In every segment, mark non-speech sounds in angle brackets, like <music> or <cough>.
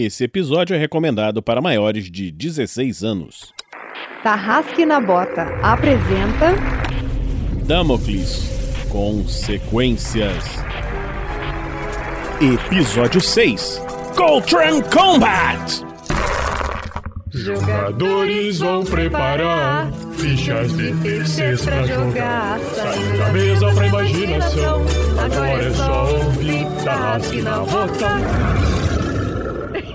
Esse episódio é recomendado para maiores de 16 anos. Tarrasque na Bota apresenta Damocles Consequências. Episódio 6 Coltrane Combat! Jogadores vão preparar fichas de terceiros pra jogar. Saindo da mesa pra imaginação. Agora é só ouvir Tarrasque na Bota.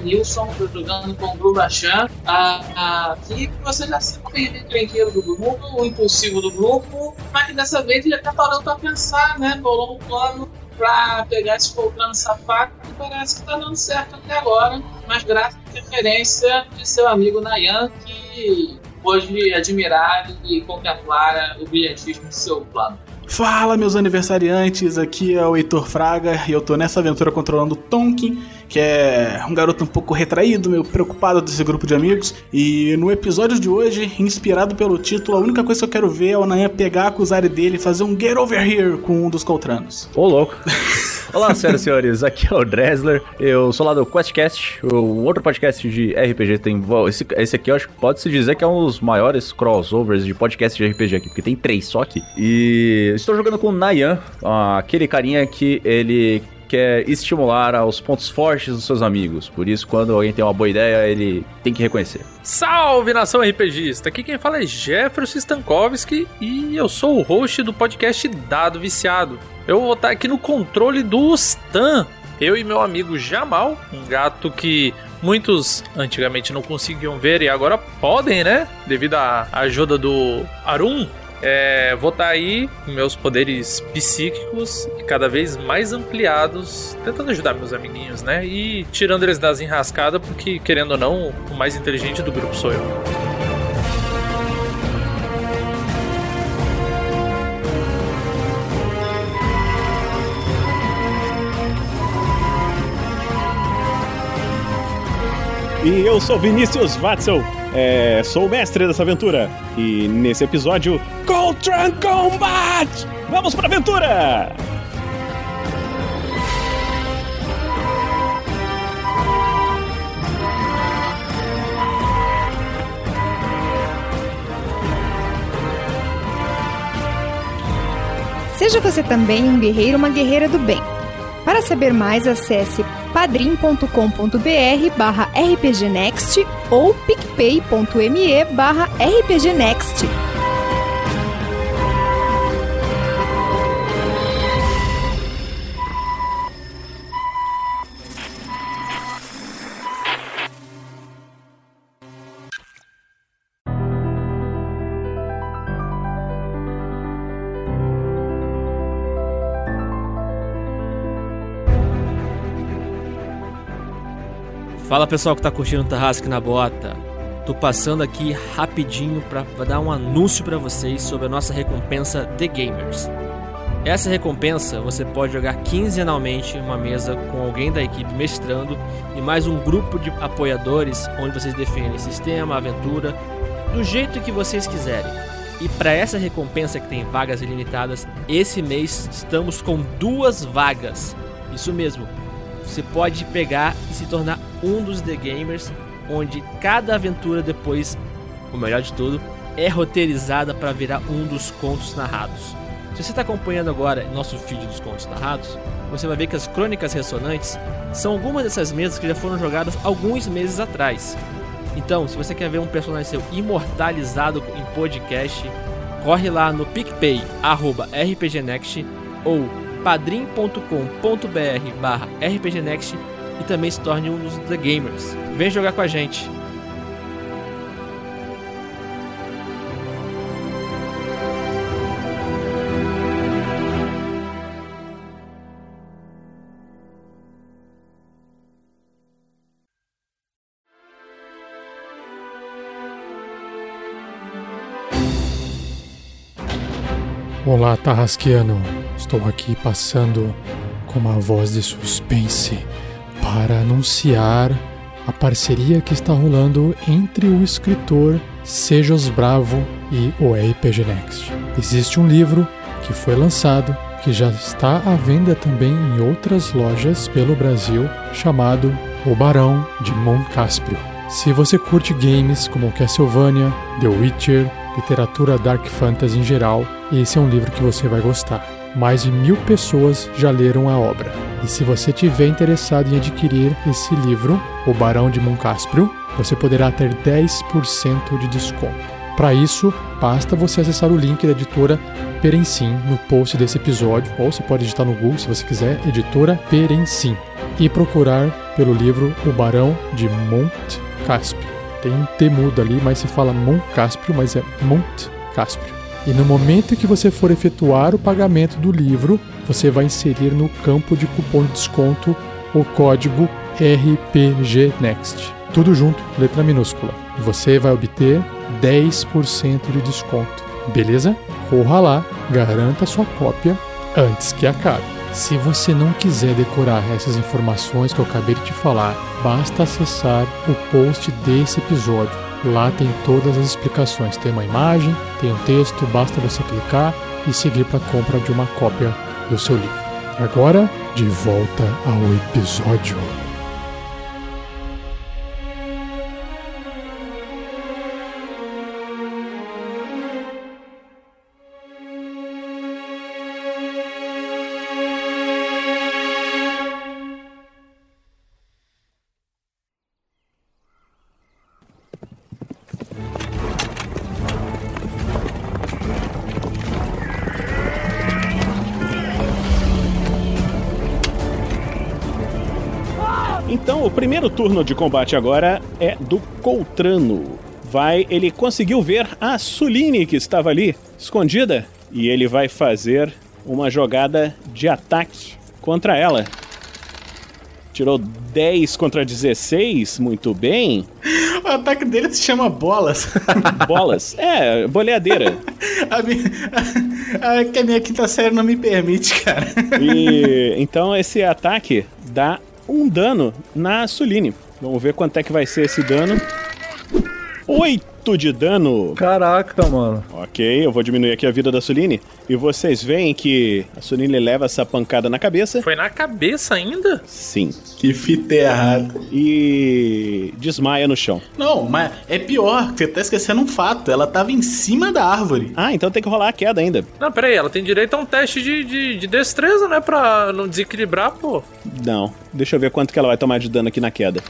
O Nilson, jogando com o Grubachan. Ah, aqui você já sabe o encrenqueiro do grupo, o impulsivo do grupo, mas que dessa vez ele até parou pra pensar, né? Bolou um plano pra pegar esse Volcano safado e parece que tá dando certo até agora, mas graças à referência de seu amigo Nayan, que pôde admirar e contemplar o brilhantismo de seu plano. Fala, meus aniversariantes, aqui é o Heitor Fraga e eu tô nessa aventura controlando Tonkin, que é um garoto um pouco retraído, meio preocupado desse grupo de amigos. E no episódio de hoje, inspirado pelo título, a única coisa que eu quero ver é o Nayan pegar a Kuzari dele e fazer um Get Over Here com um dos Coltranos. Ô, louco. <laughs> Olá, senhoras e senhores, aqui é o Dresler, eu sou lá do QuestCast, o outro podcast de RPG tem... Esse, esse aqui eu acho que pode-se dizer que é um dos maiores crossovers de podcast de RPG aqui, porque tem três só aqui. E estou jogando com o Nayan, aquele carinha que ele quer estimular aos pontos fortes dos seus amigos. Por isso, quando alguém tem uma boa ideia, ele tem que reconhecer. Salve nação RPGista! Aqui quem fala é Jefferson Stankovski e eu sou o host do podcast Dado Viciado. Eu vou estar aqui no controle do Stan, eu e meu amigo Jamal, um gato que muitos antigamente não conseguiam ver e agora podem, né? Devido à ajuda do Arum. É, vou estar aí com meus poderes psíquicos cada vez mais ampliados, tentando ajudar meus amiguinhos, né? E tirando eles das enrascadas, porque querendo ou não, o mais inteligente do grupo sou eu. E eu sou Vinícius Watzel, é, sou o mestre dessa aventura. E nesse episódio, Coltrane Combat! Vamos pra aventura! Seja você também um guerreiro ou uma guerreira do bem. Para saber mais, acesse padrim.com.br barra rpgnext ou picpay.me barra rpgnext. Fala pessoal que tá curtindo o Tarrasque na Bota. Tô passando aqui rapidinho para dar um anúncio para vocês sobre a nossa recompensa The Gamers. Essa recompensa você pode jogar quinzenalmente uma mesa com alguém da equipe mestrando e mais um grupo de apoiadores onde vocês definem sistema, aventura, do jeito que vocês quiserem. E para essa recompensa que tem vagas ilimitadas, esse mês estamos com duas vagas. Isso mesmo, você pode pegar e se tornar um dos The Gamers, onde cada aventura depois, o melhor de tudo, é roteirizada para virar um dos contos narrados. Se você está acompanhando agora nosso feed dos contos narrados, você vai ver que as crônicas ressonantes são algumas dessas mesas que já foram jogadas alguns meses atrás. Então, se você quer ver um personagem seu imortalizado em podcast, corre lá no PicPay, RPGNext ou padrim.com.br barra rpgnext e também se torne um dos The Gamers. Vem jogar com a gente. Olá, Tarrasquiano. Estou aqui passando com uma voz de suspense para anunciar a parceria que está rolando entre o escritor Sejos Bravo e o RPG Next. Existe um livro que foi lançado, que já está à venda também em outras lojas pelo Brasil, chamado O Barão de Moncaspio. Se você curte games como Castlevania, The Witcher, literatura Dark Fantasy em geral, esse é um livro que você vai gostar. Mais de mil pessoas já leram a obra. E se você tiver interessado em adquirir esse livro, O Barão de Moncaspio, você poderá ter 10% de desconto. Para isso, basta você acessar o link da editora Perencim no post desse episódio, ou você pode digitar no Google se você quiser, editora Perencim, e procurar pelo livro O Barão de Cáspio. Tem um T mudo ali, mas se fala Cáspio, mas é Cáspio. E no momento que você for efetuar o pagamento do livro, você vai inserir no campo de cupom de desconto o código RPGNext. Tudo junto, letra minúscula. Você vai obter 10% de desconto. Beleza? Corra lá, garanta sua cópia antes que acabe. Se você não quiser decorar essas informações que eu acabei de te falar, basta acessar o post desse episódio. Lá tem todas as explicações. Tem uma imagem, tem um texto, basta você clicar e seguir para a compra de uma cópia do seu livro. Agora, de volta ao episódio. Então, o primeiro turno de combate agora é do Coltrano. Vai, ele conseguiu ver a Suline que estava ali, escondida, e ele vai fazer uma jogada de ataque contra ela. Tirou 10 contra 16, muito bem. <laughs> O ataque dele se chama bolas. <laughs> Bolas. É, boleadeira. <laughs> A minha, a, que a minha quinta série não me permite, cara. E então esse ataque dá um dano na Suline. Vamos ver quanto é que vai ser esse dano. 8 de dano. Caraca, mano. Ok, eu vou diminuir aqui a vida da Suline. E vocês veem que a Suline leva essa pancada na cabeça. Foi na cabeça ainda? Sim. Que fita errada. E desmaia no chão. Não, mas é pior, você tá esquecendo um fato. Ela tava em cima da árvore. Ah, então tem que rolar a queda ainda. Não, peraí, ela tem direito a um teste de, de, de destreza, né? Pra não desequilibrar, pô. Não. Deixa eu ver quanto que ela vai tomar de dano aqui na queda.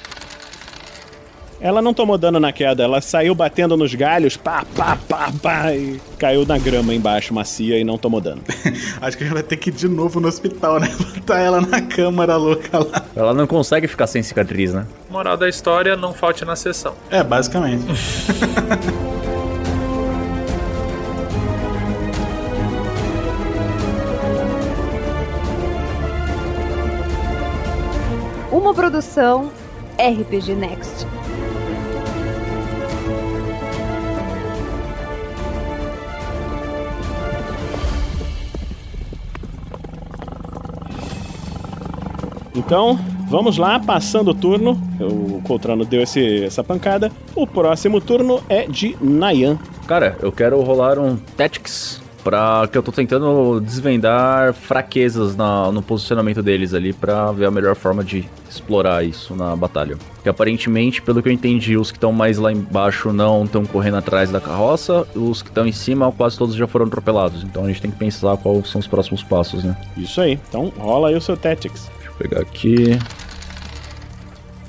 Ela não tomou dano na queda, ela saiu batendo nos galhos, pá, pá, pá, pá, e caiu na grama embaixo, macia, e não tomou dano. <laughs> Acho que a gente vai ter que ir de novo no hospital, né? <laughs> Botar ela na câmara louca lá. Ela não consegue ficar sem cicatriz, né? Moral da história, não falte na sessão. É, basicamente. <laughs> Uma produção RPG Next. Então, vamos lá, passando o turno. O Coltrano deu esse, essa pancada. O próximo turno é de Nayan. Cara, eu quero rolar um Tactics pra que eu tô tentando desvendar fraquezas na- no posicionamento deles ali pra ver a melhor forma de explorar isso na batalha. Que aparentemente, pelo que eu entendi, os que estão mais lá embaixo não estão correndo atrás da carroça, os que estão em cima quase todos já foram atropelados. Então a gente tem que pensar quais são os próximos passos, né? Isso aí. Então, rola aí o seu Tactics. Pegar aqui.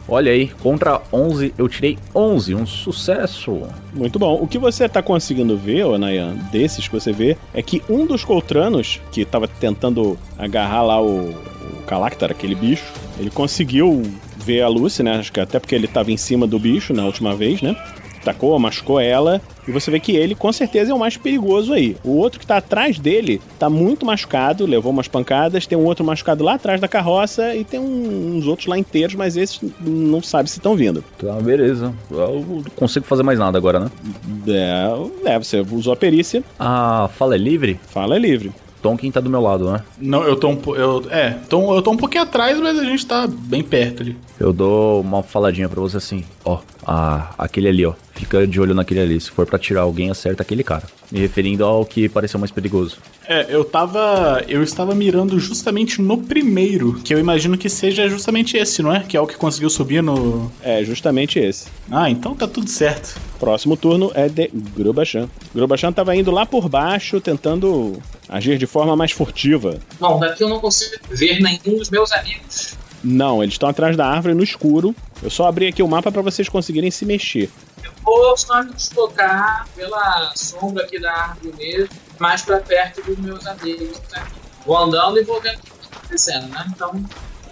Olha aí, contra 11 eu tirei 11, um sucesso. Muito bom. O que você tá conseguindo ver, ô Nayan, desses que você vê, é que um dos coltranos, que tava tentando agarrar lá o, o Calactar, aquele bicho, ele conseguiu ver a Lucy, né? Acho que até porque ele tava em cima do bicho na última vez, né? Tacou, machucou ela. E você vê que ele, com certeza, é o mais perigoso aí. O outro que tá atrás dele tá muito machucado, levou umas pancadas. Tem um outro machucado lá atrás da carroça e tem um- uns outros lá inteiros, mas esses não sabe se estão vindo. Tá, beleza. Eu não consigo fazer mais nada agora, né? É, é, você usou a perícia, A fala é livre? fala é livre. Tonkin tá do meu lado, né? Não, eu tô um eu, É, tô, eu tô um pouquinho atrás, mas a gente tá bem perto ali. Eu dou uma faladinha pra você assim, ó, a, aquele ali, ó. Fica de olho naquele ali. Se for pra tirar alguém, acerta aquele cara. Me referindo ao que pareceu mais perigoso. É, eu tava. Eu estava mirando justamente no primeiro, que eu imagino que seja justamente esse, não é? Que é o que conseguiu subir no. É justamente esse. Ah, então tá tudo certo. Próximo turno é de Grubachan. Grubachan tava indo lá por baixo, tentando agir de forma mais furtiva. Bom, daqui eu não consigo ver nenhum dos meus amigos. Não, eles estão atrás da árvore no escuro. Eu só abri aqui o mapa pra vocês conseguirem se mexer. Eu vou só me deslocar pela sombra aqui da árvore mesmo, mais pra perto dos meus amigos. Né? Vou andando e vou vendo o que tá acontecendo, né? Então,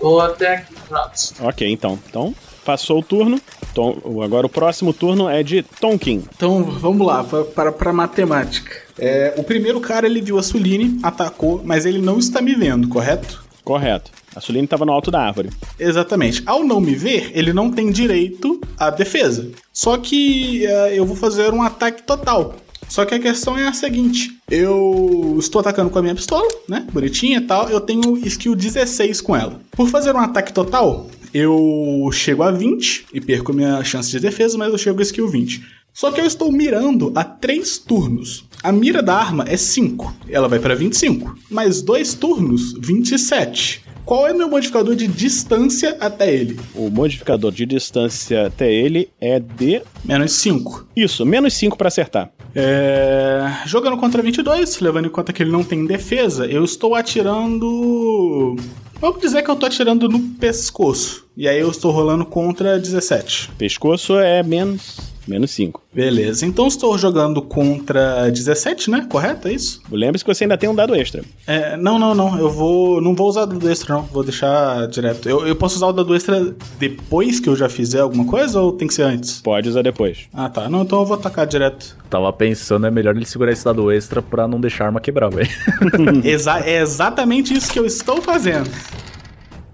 vou até aqui, pronto. Ok, então. Então, passou o turno. Tom- agora o próximo turno é de Tonkin. Então vamos lá, pra- para, pra matemática. É, o primeiro cara ele viu a Suline, atacou, mas ele não está me vendo, correto? Correto. A Suline tava no alto da árvore. Exatamente. Ao não me ver, ele não tem direito à defesa. Só que eh, eu vou fazer um ataque total. Só que a questão é a seguinte: eu estou atacando com a minha pistola, né? Bonitinha e tal. Eu tenho skill 16 com ela. Por fazer um ataque total, eu chego a 20 e perco minha chance de defesa, mas eu chego a skill 20. Só que eu estou mirando a 3 turnos. A mira da arma é 5, ela vai para 25. Mais 2 turnos, 27. Qual é meu modificador de distância até ele? O modificador de distância até ele é de. Menos 5. Isso, menos 5 pra acertar. É... Jogando contra 22, levando em conta que ele não tem defesa, eu estou atirando. Vamos dizer que eu tô atirando no pescoço. E aí eu estou rolando contra 17. Pescoço é menos. Menos 5. Beleza, então estou jogando contra 17, né? Correto? É isso? Lembre-se que você ainda tem um dado extra. É, não, não, não. Eu vou. Não vou usar o dado extra, não. Vou deixar direto. Eu, eu posso usar o dado extra depois que eu já fizer alguma coisa ou tem que ser antes? Pode usar depois. Ah, tá. Não, então eu vou atacar direto. Tava pensando, é melhor ele segurar esse dado extra pra não deixar a arma quebrar, velho. <laughs> Exa é exatamente isso que eu estou fazendo.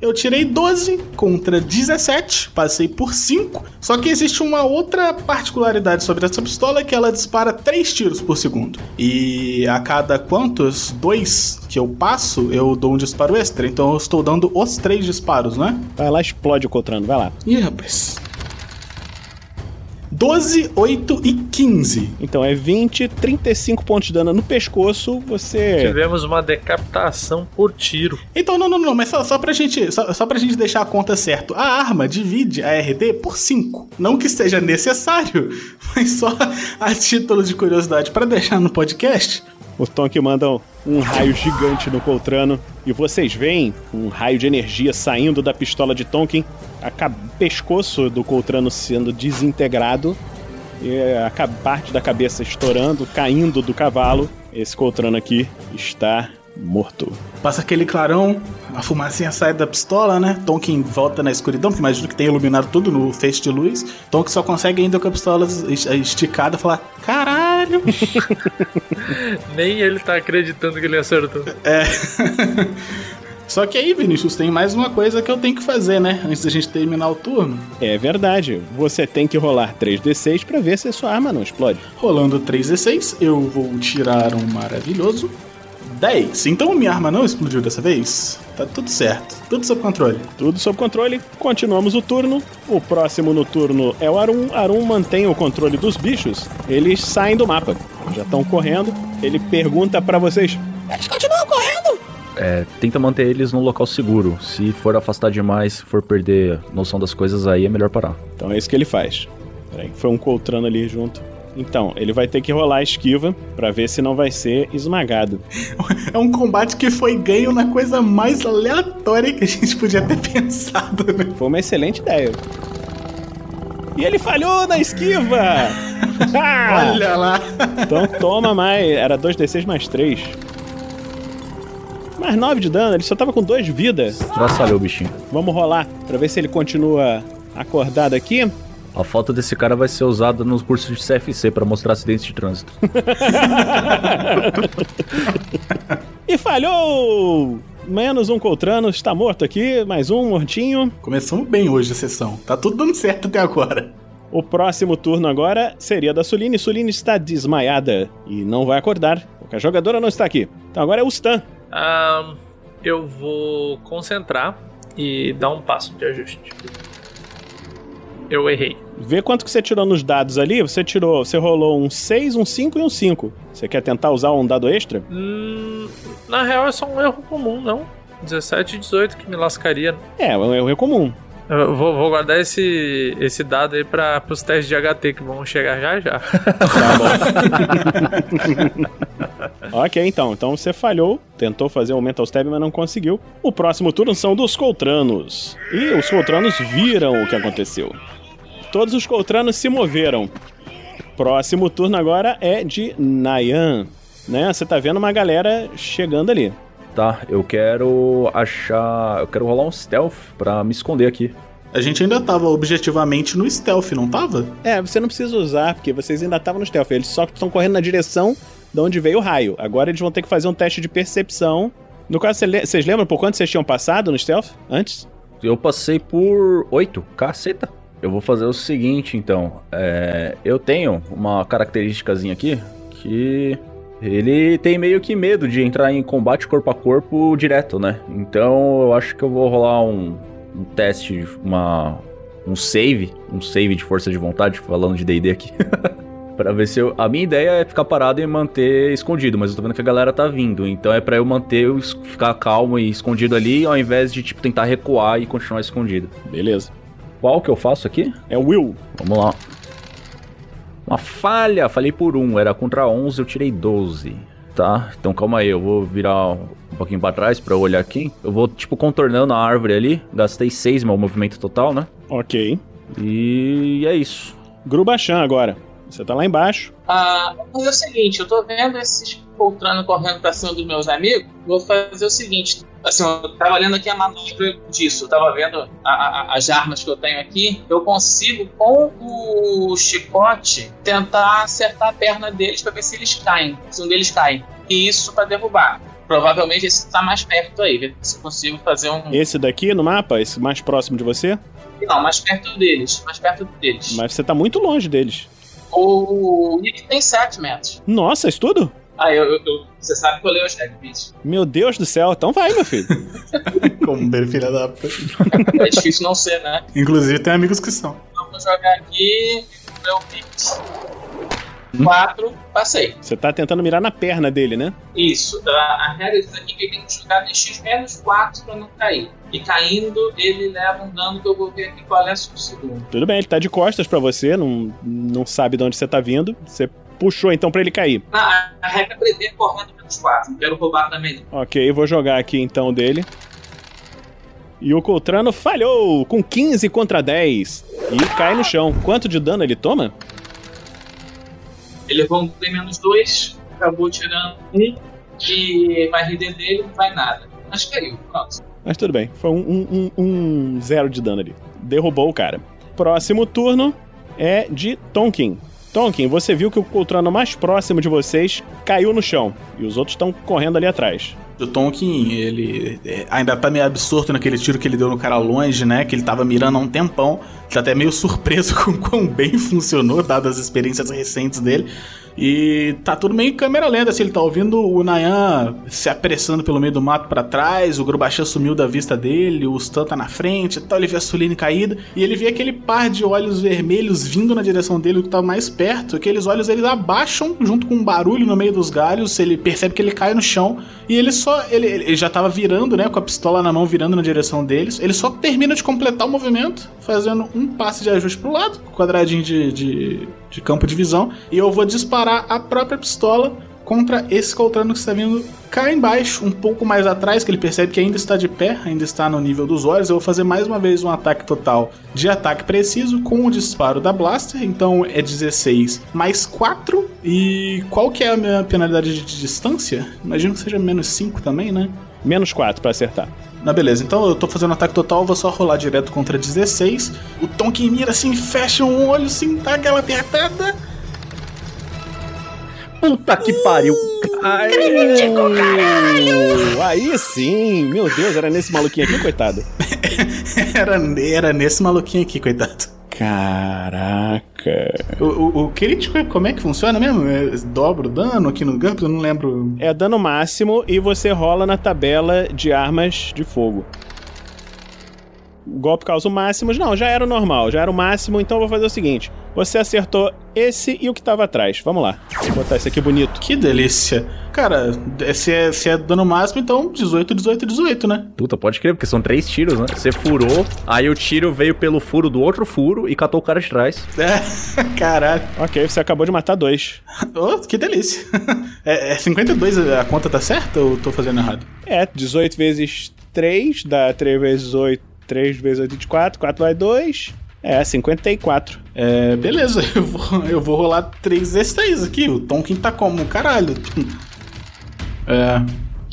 Eu tirei 12 contra 17, passei por 5. Só que existe uma outra particularidade sobre essa pistola que ela dispara 3 tiros por segundo. E a cada quantos? Dois que eu passo, eu dou um disparo extra. Então eu estou dando os três disparos, né? Vai lá, explode o Coltrano, vai lá. Ih, rapaz. 12, 8 e 15. Então é 20, 35 pontos de dano no pescoço. Você. Tivemos uma decapitação por tiro. Então, não, não, não, mas só, só, pra gente, só, só pra gente deixar a conta certo. A arma divide a RD por 5. Não que seja necessário, <laughs> mas só a título de curiosidade para deixar no podcast. O Tonk manda um raio gigante no Coltrano e vocês veem um raio de energia saindo da pistola de Tonkin, a ca- pescoço do Coltrano sendo desintegrado e a parte da cabeça estourando, caindo do cavalo. Esse Coltrano aqui está morto. Passa aquele clarão, a fumacinha sai da pistola, né? Tonkin volta na escuridão, porque imagino que tem iluminado tudo no feixe de luz. Tonkin só consegue ainda com a pistola es- esticada falar: Caralho! <laughs> Nem ele tá acreditando que ele acertou. É. <laughs> Só que aí, Vinícius, tem mais uma coisa que eu tenho que fazer, né? Antes da gente terminar o turno. É verdade, você tem que rolar 3d6 para ver se a sua arma não explode. Rolando 3d6, eu vou tirar um maravilhoso 10. Então minha arma não explodiu dessa vez? Tá tudo certo, tudo sob controle. Tudo sob controle, continuamos o turno. O próximo no turno é o Arum. Arum mantém o controle dos bichos. Eles saem do mapa, já estão correndo. Ele pergunta para vocês: É, tenta manter eles num local seguro. Se for afastar demais, se for perder noção das coisas, aí é melhor parar. Então é isso que ele faz. Peraí, foi um Coltrano ali junto. Então, ele vai ter que rolar a esquiva pra ver se não vai ser esmagado. É um combate que foi ganho na coisa mais aleatória que a gente podia ter pensado, né? Foi uma excelente ideia. E ele falhou na esquiva! <laughs> Olha lá. Então toma mais. Era 2d6 mais 3. Mais 9 de dano, ele só tava com 2 de vida. Traçalhou o bichinho. Vamos rolar pra ver se ele continua acordado aqui. A foto desse cara vai ser usada nos cursos de CFC pra mostrar acidentes de trânsito. <laughs> E falhou! Menos um Coltrano está morto aqui, mais um mortinho. Começamos bem hoje a sessão. Tá tudo dando certo até agora. O próximo turno agora seria da Suline. Suline está desmaiada e não vai acordar, porque a jogadora não está aqui. Então agora é o Stan. Ah, eu vou concentrar e dar um passo de ajuste. Eu errei. Vê quanto que você tirou nos dados ali. Você tirou, você rolou um 6, um 5 e um 5. Você quer tentar usar um dado extra? Hum, na real é só um erro comum, não? 17 e 18 que me lascaria. É, é um erro comum. Eu vou, vou guardar esse, esse dado aí para os testes de HT que vão chegar já já. <laughs> Ok, então. Então você falhou, tentou fazer o Mental Stab, mas não conseguiu. O próximo turno são dos Coltranos. E os Coltranos viram o que aconteceu. Todos os Coltranos se moveram. Próximo turno agora é de Nayan. Né? Você tá vendo uma galera chegando ali. Tá, eu quero achar. Eu quero rolar um stealth pra me esconder aqui. A gente ainda tava objetivamente no stealth, não tava? É, você não precisa usar, porque vocês ainda estavam no stealth. Eles só estão correndo na direção de onde veio o raio. Agora eles vão ter que fazer um teste de percepção. No caso, vocês lembram por quanto vocês tinham passado no stealth antes? Eu passei por 8, caceta. Eu vou fazer o seguinte, então. É, eu tenho uma característicazinha aqui que ele tem meio que medo de entrar em combate corpo a corpo direto, né? Então eu acho que eu vou rolar um, um teste, uma um save, um save de força de vontade, falando de D&D aqui. <laughs> Pra ver se eu. A minha ideia é ficar parado e manter escondido, mas eu tô vendo que a galera tá vindo. Então é pra eu manter, eu ficar calmo e escondido ali, ao invés de, tipo, tentar recuar e continuar escondido. Beleza. Qual que eu faço aqui? É o Will. Vamos lá. Uma falha, falei por um, era contra 11, eu tirei 12. Tá, então calma aí, eu vou virar um pouquinho pra trás pra eu olhar aqui. Eu vou, tipo, contornando a árvore ali. Gastei 6 meu movimento total, né? Ok. E é isso. Grubachan agora. Você tá lá embaixo. Ah, vou fazer o seguinte, eu tô vendo esses poltrando correndo pra cima dos meus amigos. Vou fazer o seguinte. Assim, eu tava lendo aqui a manobra disso, eu tava vendo a- a- as armas que eu tenho aqui. Eu consigo, com o chicote, tentar acertar a perna deles pra ver se eles caem. Se um deles cai. E isso pra derrubar. Provavelmente esse tá mais perto aí, ver se eu consigo fazer um. Esse daqui no mapa, esse mais próximo de você. Não, mais perto deles. Mais perto deles. Mas você tá muito longe deles. O Nick tem 7 metros. Nossa, isso tudo? Ah, eu, eu- eu- você sabe que eu leio os regs, Meu Deus do céu. Então vai, meu filho. <laughs> Como bem, filha da. É difícil não ser, né? Inclusive tem amigos que são. Então vou jogar aqui. Meu Pix. 4, passei. Você tá tentando mirar na perna dele, né? Isso. A, a regra disso aqui é que ele tem que jogar DX menos 4 pra não cair. E caindo, ele leva um dano que eu vou ver aqui qual é o segundo. Tudo bem, ele tá de costas pra você, não, não sabe de onde você tá vindo. Você puxou então pra ele cair. Ah, a, a regra prevê correndo menos 4. Não quero roubar também. não. Ok, vou jogar aqui então dele. E o Coltrano falhou com 15 contra 10. E cai no chão. Quanto de dano ele toma? Ele levou um D menos 2, acabou tirando 1. E vai RD dele não vai nada. Mas caiu. Pronto. Mas tudo bem, foi um, um, um- um zero de dano ali. Derrubou o cara. Próximo turno é de Tonkin. Tonkin, você viu que o Coltrano mais próximo de vocês caiu no chão. E os outros estão correndo ali atrás. O Tonkin, ele é, ainda tá meio absorto naquele tiro que ele deu no cara longe, né? Que ele tava mirando há um tempão. Tá até meio surpreso <laughs> com quão bem funcionou, dadas as experiências recentes dele. E tá tudo meio em câmera lenta, assim, ele tá ouvindo o Nayan se apressando pelo meio do mato pra trás, o Grubachan sumiu da vista dele, o Stan tá na frente tal, ele vê a Suline caída, e ele vê aquele par de olhos vermelhos vindo na direção dele, que tá mais perto, aqueles olhos eles abaixam junto com um barulho no meio dos galhos, ele percebe que ele cai no chão, e ele só, ele, ele já tava virando, né, com a pistola na mão, virando na direção deles, ele só termina de completar o movimento, fazendo um passe de ajuste pro lado, quadradinho de, de, de campo de visão, e eu vou disparar a própria pistola contra esse Coltrano que está vindo cá embaixo, um pouco mais atrás, que ele percebe que ainda está de pé, ainda está no nível dos olhos. Eu vou fazer mais uma vez um ataque total de ataque preciso com o disparo da Blaster, então é 16 mais 4. E qual que é a minha penalidade de distância? Imagino que seja menos 5 também, né? Menos 4 pra acertar. Na beleza, então eu tô fazendo ataque total, vou só rolar direto contra 16. O Tonkin mira assim, fecha um olho, assim, dá aquela apertada. Puta que pariu. Uh, Aí sim! Meu Deus, era nesse maluquinho aqui, coitado. <laughs> Era, era nesse maluquinho aqui, coitado. Caraca. O, o, o crítico, como é que funciona mesmo? É, dobra o dano aqui no Gump? Eu não lembro. É dano máximo e você rola na tabela de armas de fogo. O golpe causa o máximo. Não, já era o normal, já era o máximo, então eu vou fazer o seguinte. Você acertou esse e o que tava atrás. Vamos lá. Vou botar esse aqui bonito. Que delícia. Cara, se é, se é dano máximo, então 18, 18, 18, né? Puta, pode crer, porque são três tiros, né? Você furou, aí o tiro veio pelo furo do outro furo e catou o cara de trás. É, <laughs> caralho. Ok, você acabou de matar dois. <laughs> Oh, que delícia. <laughs> É, é 52, a conta tá certa ou eu tô fazendo errado? É, 18 vezes 3 dá 3 vezes 8, 3 vezes 8, 24, 4 vai 2. É, 54. É, beleza, <laughs> eu vou, eu vou rolar 3 vezes 3 aqui. O Tonkin tá como? Caralho. <laughs> É.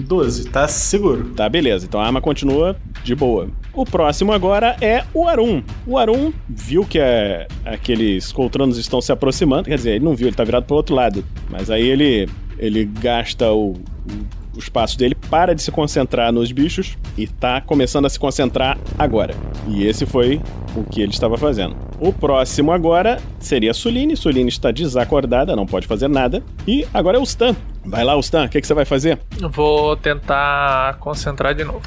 12, tá seguro. Tá, beleza. Então a arma continua de boa. O próximo agora é o Arum. O Arum viu que é, aqueles coltranos estão se aproximando. Quer dizer, ele não viu, ele tá virado pro outro lado. Mas aí ele, ele gasta o, o, o espaço dele, para de se concentrar nos bichos e tá começando a se concentrar agora. E esse foi o que ele estava fazendo. O próximo agora seria a Suline. Suline está desacordada, não pode fazer nada. E agora é o Stan. Vai lá, Stan, o que, que você vai fazer? Vou tentar concentrar de novo.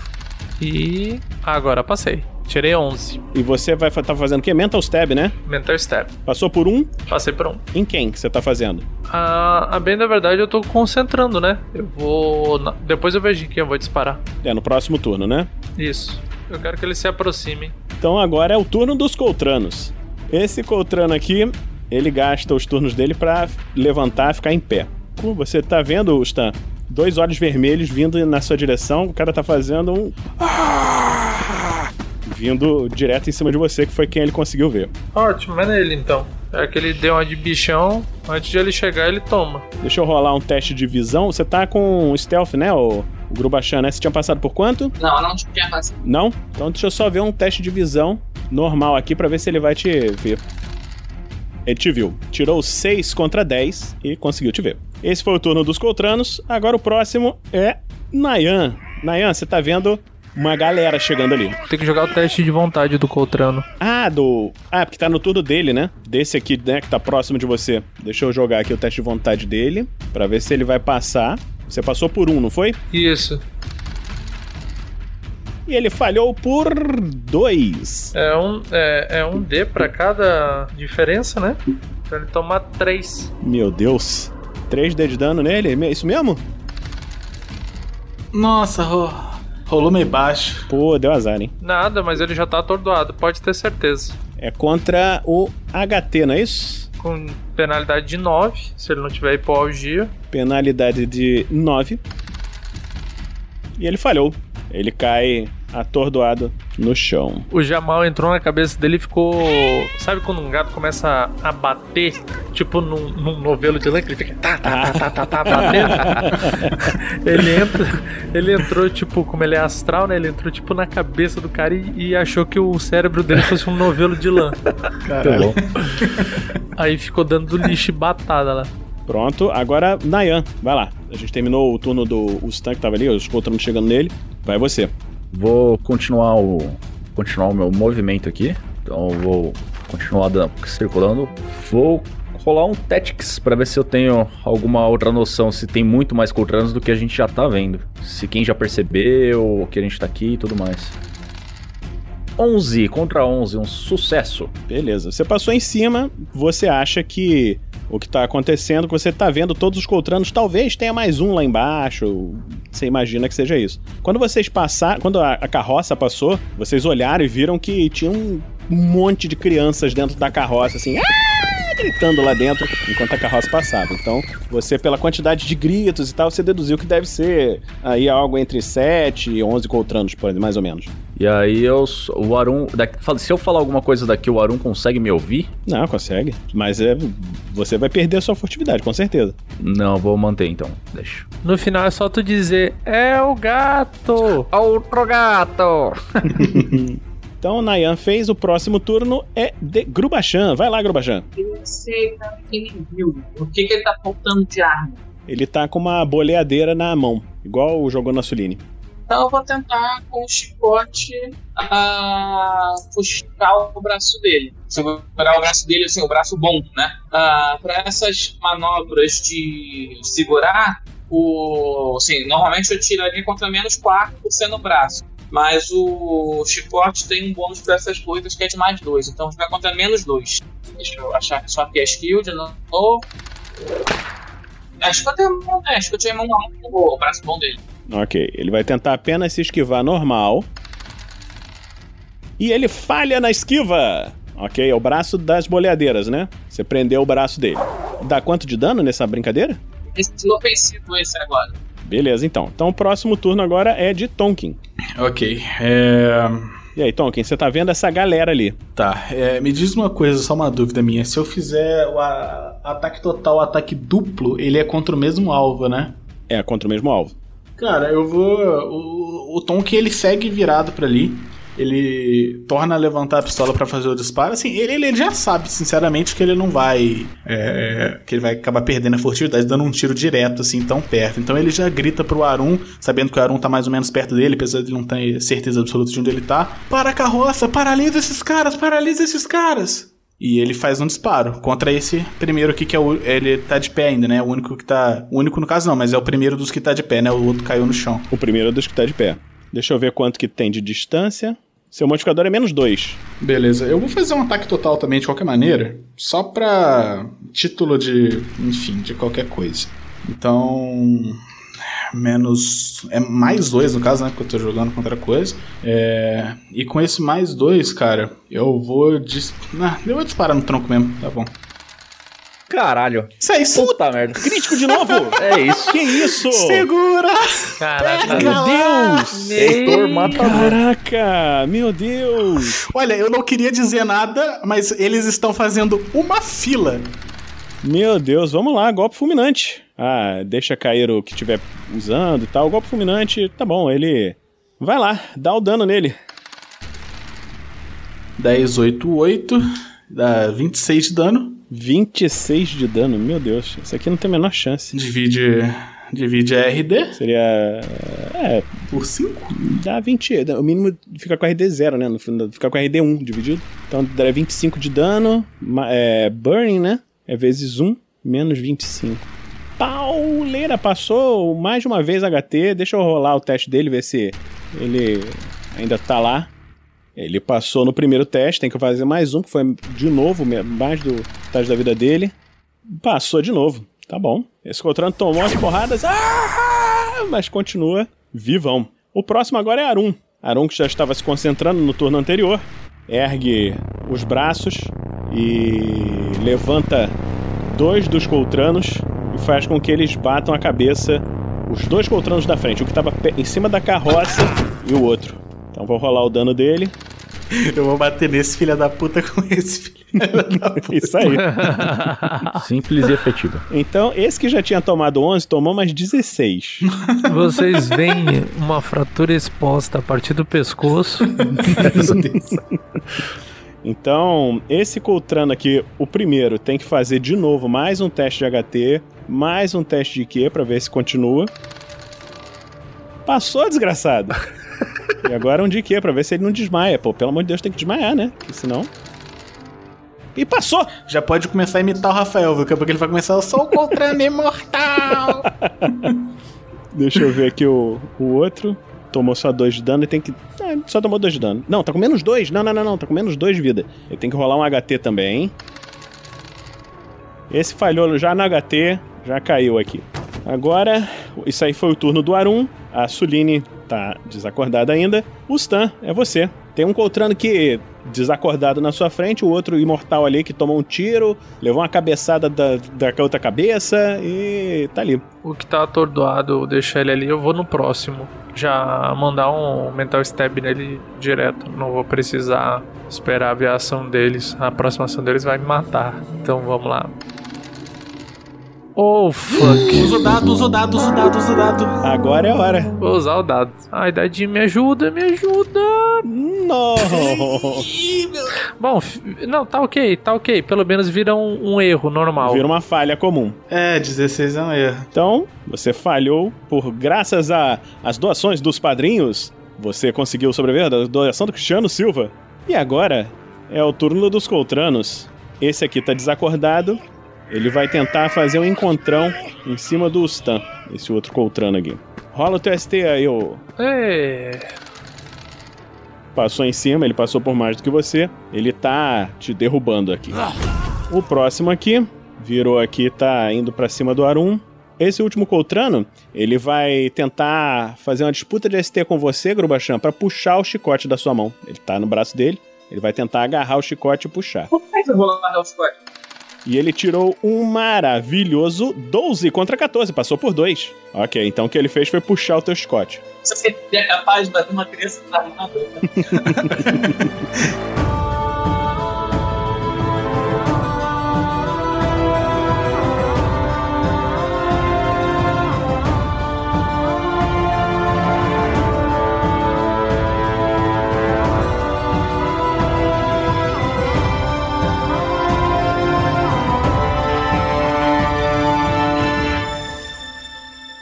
E agora passei. Tirei 11. E você vai estar tá fazendo o quê? Mental Stab, né? Mental Step. Passou por um? Passei por um. Em quem que você tá fazendo? A, a bem da verdade eu tô concentrando, né? Eu vou. Depois eu vejo em quem eu vou disparar. É, no próximo turno, né? Isso. Eu quero que eles se aproximem. Então agora é o turno dos Coltranos. Esse Coltrano aqui, ele gasta os turnos dele pra levantar e ficar em pé. Você tá vendo, Stan? Dois olhos vermelhos vindo na sua direção, o cara tá fazendo um. Ah! Vindo direto em cima de você, que foi quem ele conseguiu ver. Ótimo, é nele então. É que ele deu uma de bichão. Antes de ele chegar, ele toma. Deixa eu rolar um teste de visão. Você tá com stealth, né, o, o Grubachan, né? Você tinha passado por quanto? Não, não tinha passado. Não? Então deixa eu só ver um teste de visão normal aqui pra ver se ele vai te ver. Ele te viu. Tirou 6 contra 10 e conseguiu te ver. Esse foi o turno dos Coltranos. Agora o próximo é Nayan. Nayan, você tá vendo uma galera chegando ali. Tem que jogar o teste de vontade do Coltrano. Ah, do. Ah, porque tá no turno dele, né? Desse aqui, né, que tá próximo de você. Deixa eu jogar aqui o teste de vontade dele pra ver se ele vai passar. Você passou por um, não foi? Isso. E ele falhou por dois. É um, é, é um D pra cada diferença, né? Pra ele tomar 3. Meu Deus. 3D de dano nele? É isso mesmo? Nossa, ro- rolou meio baixo. Pô, deu azar, hein? Nada, mas ele já tá atordoado, pode ter certeza. É contra o HT, não é isso? Com penalidade de 9, se ele não tiver hipoalgia. Penalidade de 9. E ele falhou. Ele cai atordoado no chão. O Jamal entrou na cabeça dele e ficou. Sabe quando um gato começa a bater, tipo num, num novelo de lã, que ele fica tá, tá, tá, tá, tá, tá, batendo? <laughs> ele entra, ele entrou, tipo, como ele é astral, né? Ele entrou, tipo, na cabeça do cara e, e achou que o cérebro dele fosse um novelo de lã. Caralho. Aí ficou dando lixo e batada lá. Pronto, agora Nayan, vai lá. A gente terminou o turno do Stan que tava ali, os Coltranos chegando nele. Vai você. Vou continuar o continuar o meu movimento aqui. Então vou continuar circulando. Vou rolar um Tactics pra ver se eu tenho alguma outra noção se tem muito mais Coltranos do que a gente já tá vendo. Se quem já percebeu que a gente tá aqui e tudo mais. 11 contra 11, um sucesso. Beleza. Você passou em cima, você acha que o que tá acontecendo, que você tá vendo todos os Coltranos, talvez tenha mais um lá embaixo. Você imagina que seja isso. Quando vocês passaram, quando a, a carroça passou, vocês olharam e viram que tinha um monte de crianças dentro da carroça, assim. Ah, gritando lá dentro enquanto a carroça passava. Então, você, pela quantidade de gritos e tal, você deduziu que deve ser aí algo entre 7 e 11 coltranos, mais ou menos. E aí eu, o Arun, daqui- se eu falar alguma coisa daqui, o Arun consegue me ouvir? Não, consegue. Mas é, você vai perder a sua furtividade, com certeza. Não, vou manter então, deixa. No final é só tu dizer, é o gato. Outro gato! <laughs> Então, Nayan fez, o próximo turno é de Grubachan. Vai lá, Grubachan. Eu sei, cara, que nem viu. O que, que ele tá faltando de arma? Ele tá com uma boleadeira na mão, igual jogou na Suline. Então eu vou tentar com o chicote ah, puxar o braço dele. Segurar o braço dele, assim, o braço bom, né? Ah, para essas manobras de segurar, o, assim, normalmente eu tiraria contra menos 4 por ser no braço. Mas o chicote tem um bônus para essas coisas que é de mais 2. Então vai contra menos 2. Deixa eu achar só aqui a skill de novo. Acho que eu tenho né? Acho que eu tinha mão não, o braço bom dele. Ok, ele vai tentar apenas se esquivar normal. E ele falha na esquiva! Ok, é o braço das boleadeiras, né? Você prendeu o braço dele. Dá quanto de dano nessa brincadeira? Esse inofensivo esse agora. Beleza, então. Então o próximo turno agora é de Tonkin. Ok. É... E aí, Tonkin, você tá vendo essa galera ali? Tá, é, me diz uma coisa, só uma dúvida minha. Se eu fizer o a- ataque total, o ataque duplo, ele é contra o mesmo alvo, né? É, contra o mesmo alvo. Cara, eu vou. O, o Tom que ele segue virado pra ali. Ele torna a levantar a pistola pra fazer o disparo. Assim, ele, ele já sabe, sinceramente, que ele não vai. é, que ele vai acabar perdendo a furtividade, dando um tiro direto, assim, tão perto. Então ele já grita pro Arun, sabendo que o Arun tá mais ou menos perto dele, apesar de ele não ter certeza absoluta de onde ele tá. Para a carroça, paralisa esses caras, paralisa esses caras! E ele faz um disparo contra esse primeiro aqui, que é o. Ele tá de pé ainda, né? O único que tá. O único no caso não, mas é o primeiro dos que tá de pé, né? O outro caiu no chão. O primeiro é dos que tá de pé. Deixa eu ver quanto que tem de distância. Seu modificador é menos 2. Beleza, eu vou fazer um ataque total também de qualquer maneira, só pra título de, enfim, de qualquer coisa. Então, menos é mais dois no caso, né, porque eu tô jogando contra coisa. É, e com esse mais dois, cara, eu vou dis... ah, eu vou disparar no tronco mesmo, tá bom. Caralho. Isso é isso. Puta merda. Crítico de novo! <laughs> É isso. que isso? Segura! Caraca. Meu Deus! Heitor matador. Caraca! Meu Deus! Olha, eu não queria dizer nada, mas eles estão fazendo uma fila. Meu Deus, vamos lá, golpe fulminante. Ah, deixa cair o que estiver usando e tal. Golpe fulminante, tá bom, ele. Vai lá, dá o dano nele. 10, 8, 8, dá 26 de dano. 26 de dano, meu Deus. Isso aqui não tem a menor chance. Divide, divide a RD Seria. É, por 5. dá 20. O mínimo fica com RD 0, né? No final, fica com RD 1 dividido. Então daria 25 de dano. É, burning, né? É vezes 1, menos 25. Pauleira, passou mais de uma vez HT. Deixa eu rolar o teste dele, ver se ele ainda tá lá. Ele passou no primeiro teste, tem que fazer mais um, que foi de novo, mais do teste da vida dele. Passou de novo. Tá bom. Esse Coltrano tomou as porradas, ah, mas continua vivão. O próximo agora é Arum. Arum que já estava se concentrando no turno anterior, ergue os braços e levanta dois dos Coltranos e faz com que eles batam a cabeça os dois Coltranos da frente, o que estava em cima da carroça e o outro. Então vou rolar o dano dele. Eu vou bater nesse filho da puta com esse filho da puta. <laughs> Isso aí. <laughs> Simples e efetiva. Então, esse que já tinha tomado 11 tomou mais 16. <laughs> Vocês veem uma fratura exposta a partir do pescoço. Então, esse Coltrano aqui, o primeiro, tem que fazer de novo mais um teste de HT, mais um teste de Q pra ver se continua. Passou, desgraçado. <laughs> e agora um de Q pra ver se ele não desmaia. Pô, pelo amor de Deus, tem que desmaiar, né? Porque senão. E passou! Já pode começar a imitar o Rafael, viu? Porque ele vai começar, eu sou o Coltrano <laughs> imortal. Deixa eu ver aqui o, o outro. Tomou só dois de dano e tem que. É, só tomou dois de dano. Não, tá com menos dois. Não, não, não, não. Tá com menos dois de vida. Ele tem que rolar um HT também. Esse falhou já no HT. Já caiu aqui. Agora, isso aí foi o turno do Arum. A Suline tá desacordada ainda. O Stan, é você. Tem um Coltrano que desacordado na sua frente, o outro imortal ali que tomou um tiro, levou uma cabeçada da, da outra cabeça e tá ali. O que tá atordoado, deixa ele ali, eu vou no próximo. Já mandar um mental stab nele direto. Não vou precisar esperar a aviação deles. A próxima ação deles vai me matar. Então vamos lá. Oh, fuck. Usa o dado, usa o dado, usa o dado, usa o dado. Agora é a hora. Vou usar o dado. Ai, dadinho, me ajuda, me ajuda. Não! Bom, não, tá ok, tá ok. Pelo menos vira um, um erro normal. Vira uma falha comum. É, 16 é um erro. Então, você falhou por graças a- às doações dos padrinhos. Você conseguiu sobreviver da doação do Cristiano Silva. E agora é o turno dos Coltranos. Esse aqui tá desacordado. Ele vai tentar fazer um encontrão em cima do Stan. Esse outro Coltrano aqui. Rola o teu ST aí, ô. É. Passou em cima, ele passou por mais do que você. Ele tá te derrubando aqui. O próximo aqui, virou aqui, tá indo pra cima do Arum. Esse último Coltrano, ele vai tentar fazer uma disputa de ST com você, Grubachan, pra puxar o chicote da sua mão. Ele tá no braço dele, ele vai tentar agarrar o chicote e puxar. Por que eu vou largar o Scott? E ele tirou um maravilhoso 12 contra 14, passou por 2. Ok, então o que ele fez foi puxar o teu chicote. Você é capaz de bater uma criança desarmada? <laughs>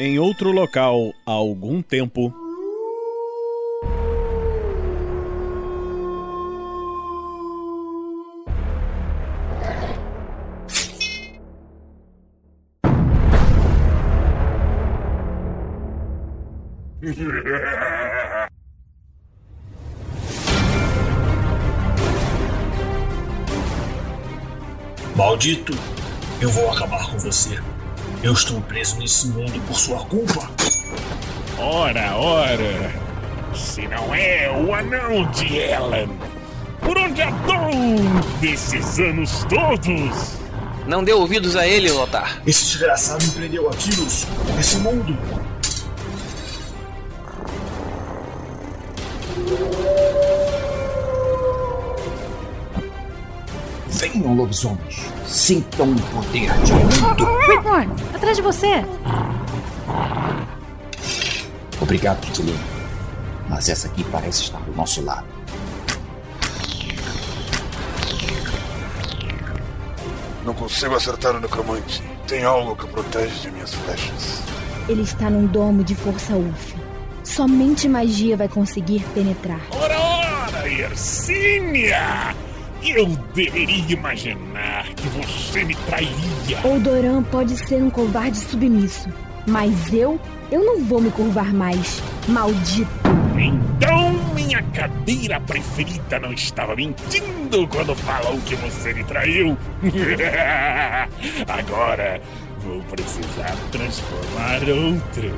Em outro local, há algum tempo. Maldito, eu vou acabar com você. Eu estou preso nesse mundo por sua culpa. Ora, ora. Se não é o anão de Ellen. Por onde andou desses anos todos? Não dê ouvidos a ele, Lotar. Esse desgraçado me prendeu aqui, Lúcio, nesse mundo. Venham, lobisomens. Sintam o poder de muito. Rickmorn, atrás de você! Obrigado, Kitlin. Mas essa aqui parece estar do nosso lado. Não consigo acertar o necromante. Tem algo que protege de minhas flechas. Ele está num domo de força UF. Somente magia vai conseguir penetrar. Ora, ora, Yersinia! Eu deveria imaginar que você me trairia. Oldoran pode ser um covarde submisso, mas eu, eu não vou me curvar mais. Maldito! Então minha cadeira preferida não estava mentindo quando falou que você me traiu. <laughs> Agora vou precisar transformar outro.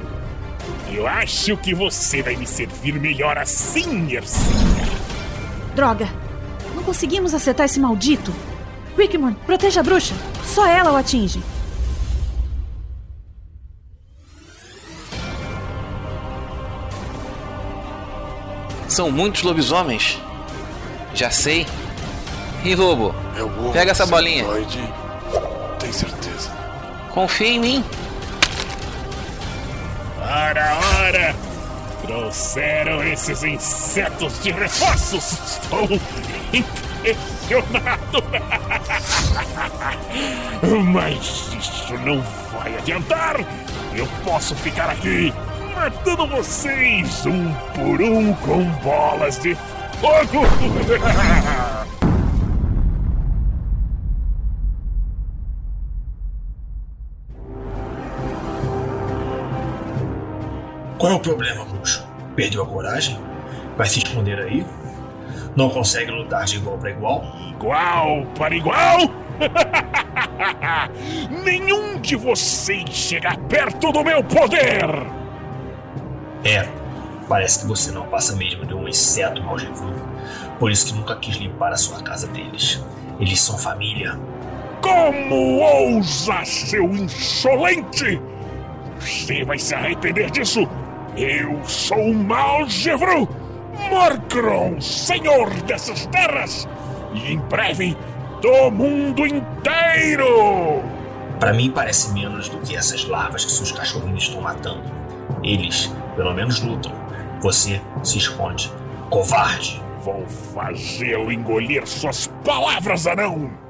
Eu acho que você vai me servir melhor assim, Yersinia. Droga! Não conseguimos acertar esse maldito! Rickmorn, proteja a bruxa! Só ela o atinge! São muitos lobisomens. Já sei. E lobo, vou Pega essa bolinha. Tem certeza. confia em mim. Ora, ora! Trouxeram esses insetos de reforços! Estou <laughs> <laughs> Mas isso não vai adiantar! Eu posso ficar aqui matando vocês um por um com bolas de fogo! <laughs> Qual é o problema, bruxo? Perdeu a coragem? Vai se esconder aí? Não consegue lutar de igual para igual? Igual para igual? <laughs> Nenhum de vocês chega perto do meu poder! É, parece que você não passa mesmo de um inseto malgevudo. Por isso que nunca quis limpar a sua casa deles. Eles são família. Como ousa, seu insolente! Você vai se arrepender disso! Eu sou Malgevru, Morgron, senhor dessas terras! E em breve, do mundo inteiro! Para mim parece menos do que essas larvas que seus cachorrinhos estão matando. Eles, pelo menos, lutam. Você se esconde. Covarde! Vou fazê-lo engolir suas palavras, anão!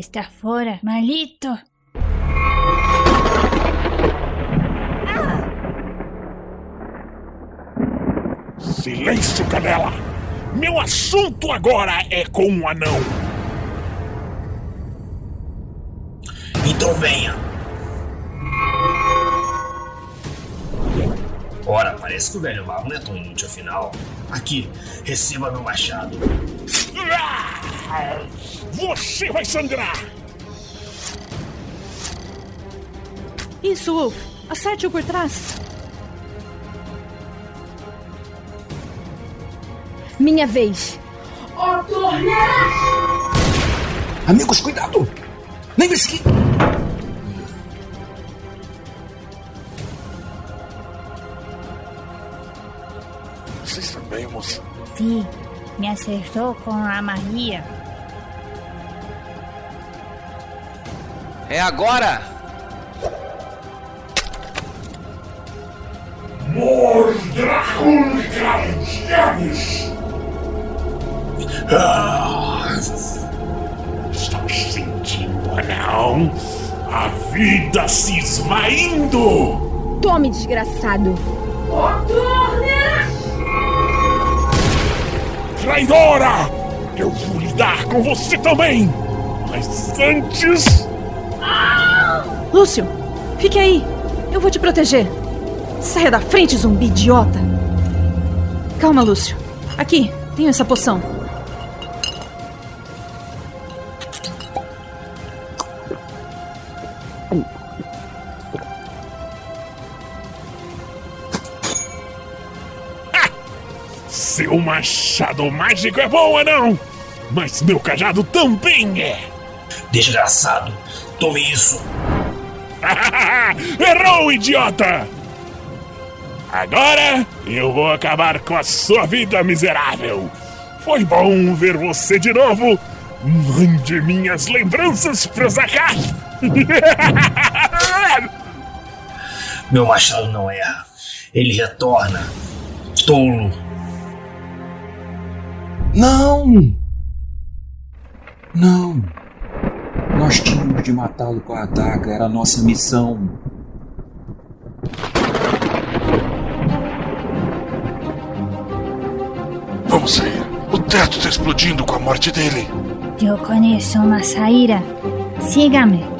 Está fora, malito. Silêncio, Canela! Meu assunto agora é com o anão! Então venha! Ora, parece que o velho mago não é tão inútil afinal. Aqui, receba meu machado. Ah! Você vai sangrar! Isso, Wolf. Acerte-o por trás. Minha vez. Amigos, cuidado! Lembre-se que. Me acertou com a Maria. É agora! Mordracul Caldianos! Ah, está sentindo, anão? A vida se esvaindo! Tome, desgraçado. Traidora! Eu vou lidar com você também! Mas antes. Lúcio, fique aí. Eu vou te proteger. Saia da frente, zumbi idiota. Calma, Lúcio. Aqui, tenho essa poção. Machado mágico é bom, anão! Mas meu cajado também é! Desgraçado, tome isso! <laughs> Errou, idiota! Agora eu vou acabar com a sua vida miserável! Foi bom ver você de novo! Mande minhas lembranças pro Zakar! <laughs> Meu machado não erra. Ele retorna. Tolo. Não! Não! Nós tínhamos de matá-lo com a adaga, era a nossa missão. Vamos sair. O teto está explodindo com a morte dele. Eu conheço uma saída. Siga-me.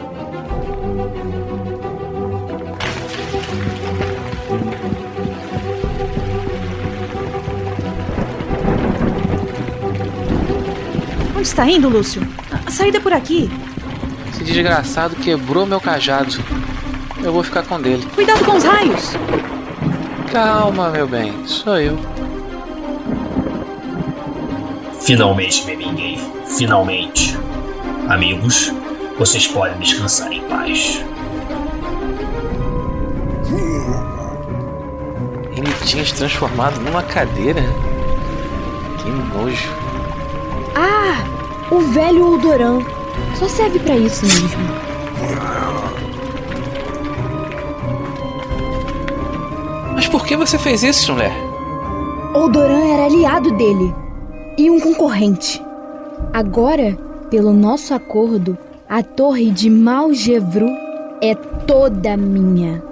Onde está indo, Lúcio? A- A saída é por aqui. Esse desgraçado quebrou meu cajado. Eu vou ficar com dele. Cuidado com os raios. Calma, meu bem. Sou eu. Finalmente me vinguei. Finalmente. Amigos, vocês podem descansar em paz. Ele tinha se transformado numa cadeira. Que nojo. Ah, o velho Oldoran. Só serve pra isso mesmo. Mas por que você fez isso, mulher? Oldoran era aliado dele e um concorrente. Agora, pelo nosso acordo, a torre de Malgevru é toda minha.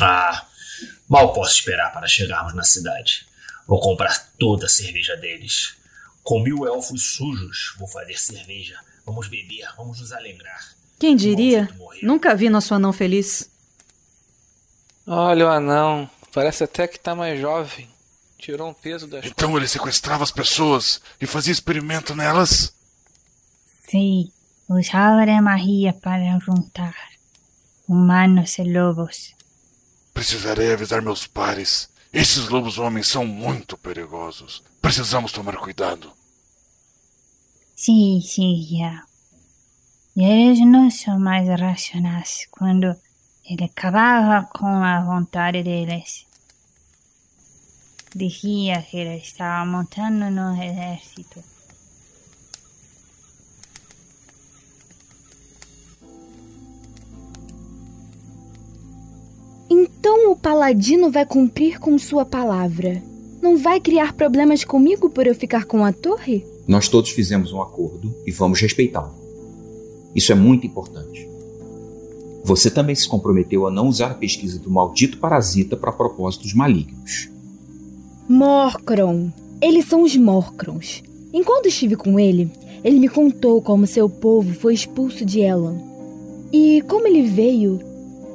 Ah, mal posso esperar para chegarmos na cidade. Vou comprar toda a cerveja deles. Com mil elfos sujos, vou fazer cerveja. Vamos beber, vamos nos alegrar. Quem diria? Nunca vi nosso anão feliz. Olha o anão. Parece até que tá mais jovem. Tirou um peso das Então ele sequestrava as pessoas e fazia experimento nelas? Sim, usava a magia para juntar humanos e lobos. Precisarei avisar meus pares. Esses lobos homens são muito perigosos. Precisamos tomar cuidado. Sim, sim, já. Eles não são mais racionais quando ele acabava com a vontade deles. Dizia que ele estava montando no exército. Então o paladino vai cumprir com sua palavra. Não vai criar problemas comigo por eu ficar com a torre? Nós todos fizemos um acordo e vamos respeitá-lo. Isso é muito importante. Você também se comprometeu a não usar a pesquisa do maldito parasita para propósitos malignos. Morcron. Eles são os Morcrons. Enquanto estive com ele, ele me contou como seu povo foi expulso de Elan. E como ele veio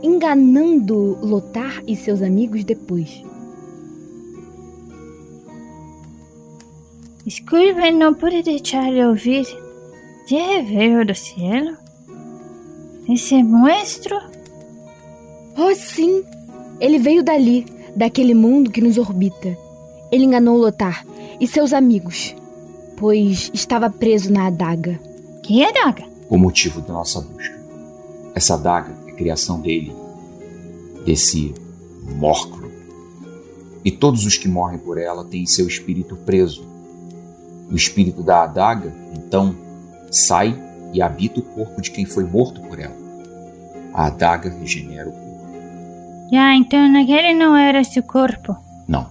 enganando Lotar e seus amigos depois. Desculpe, não pude deixar de ouvir. Já veio do cielo? Esse monstro? Oh, sim! Ele veio dali, daquele mundo que nos orbita. Ele enganou Lotar e seus amigos, pois estava preso na adaga. Que adaga? O motivo da nossa busca. Essa adaga criação dele, desse Morcro. E todos os que morrem por ela têm seu espírito preso. O espírito da adaga, então, sai e habita o corpo de quem foi morto por ela. A adaga regenera o corpo. Já, então naquele não era seu corpo. Não.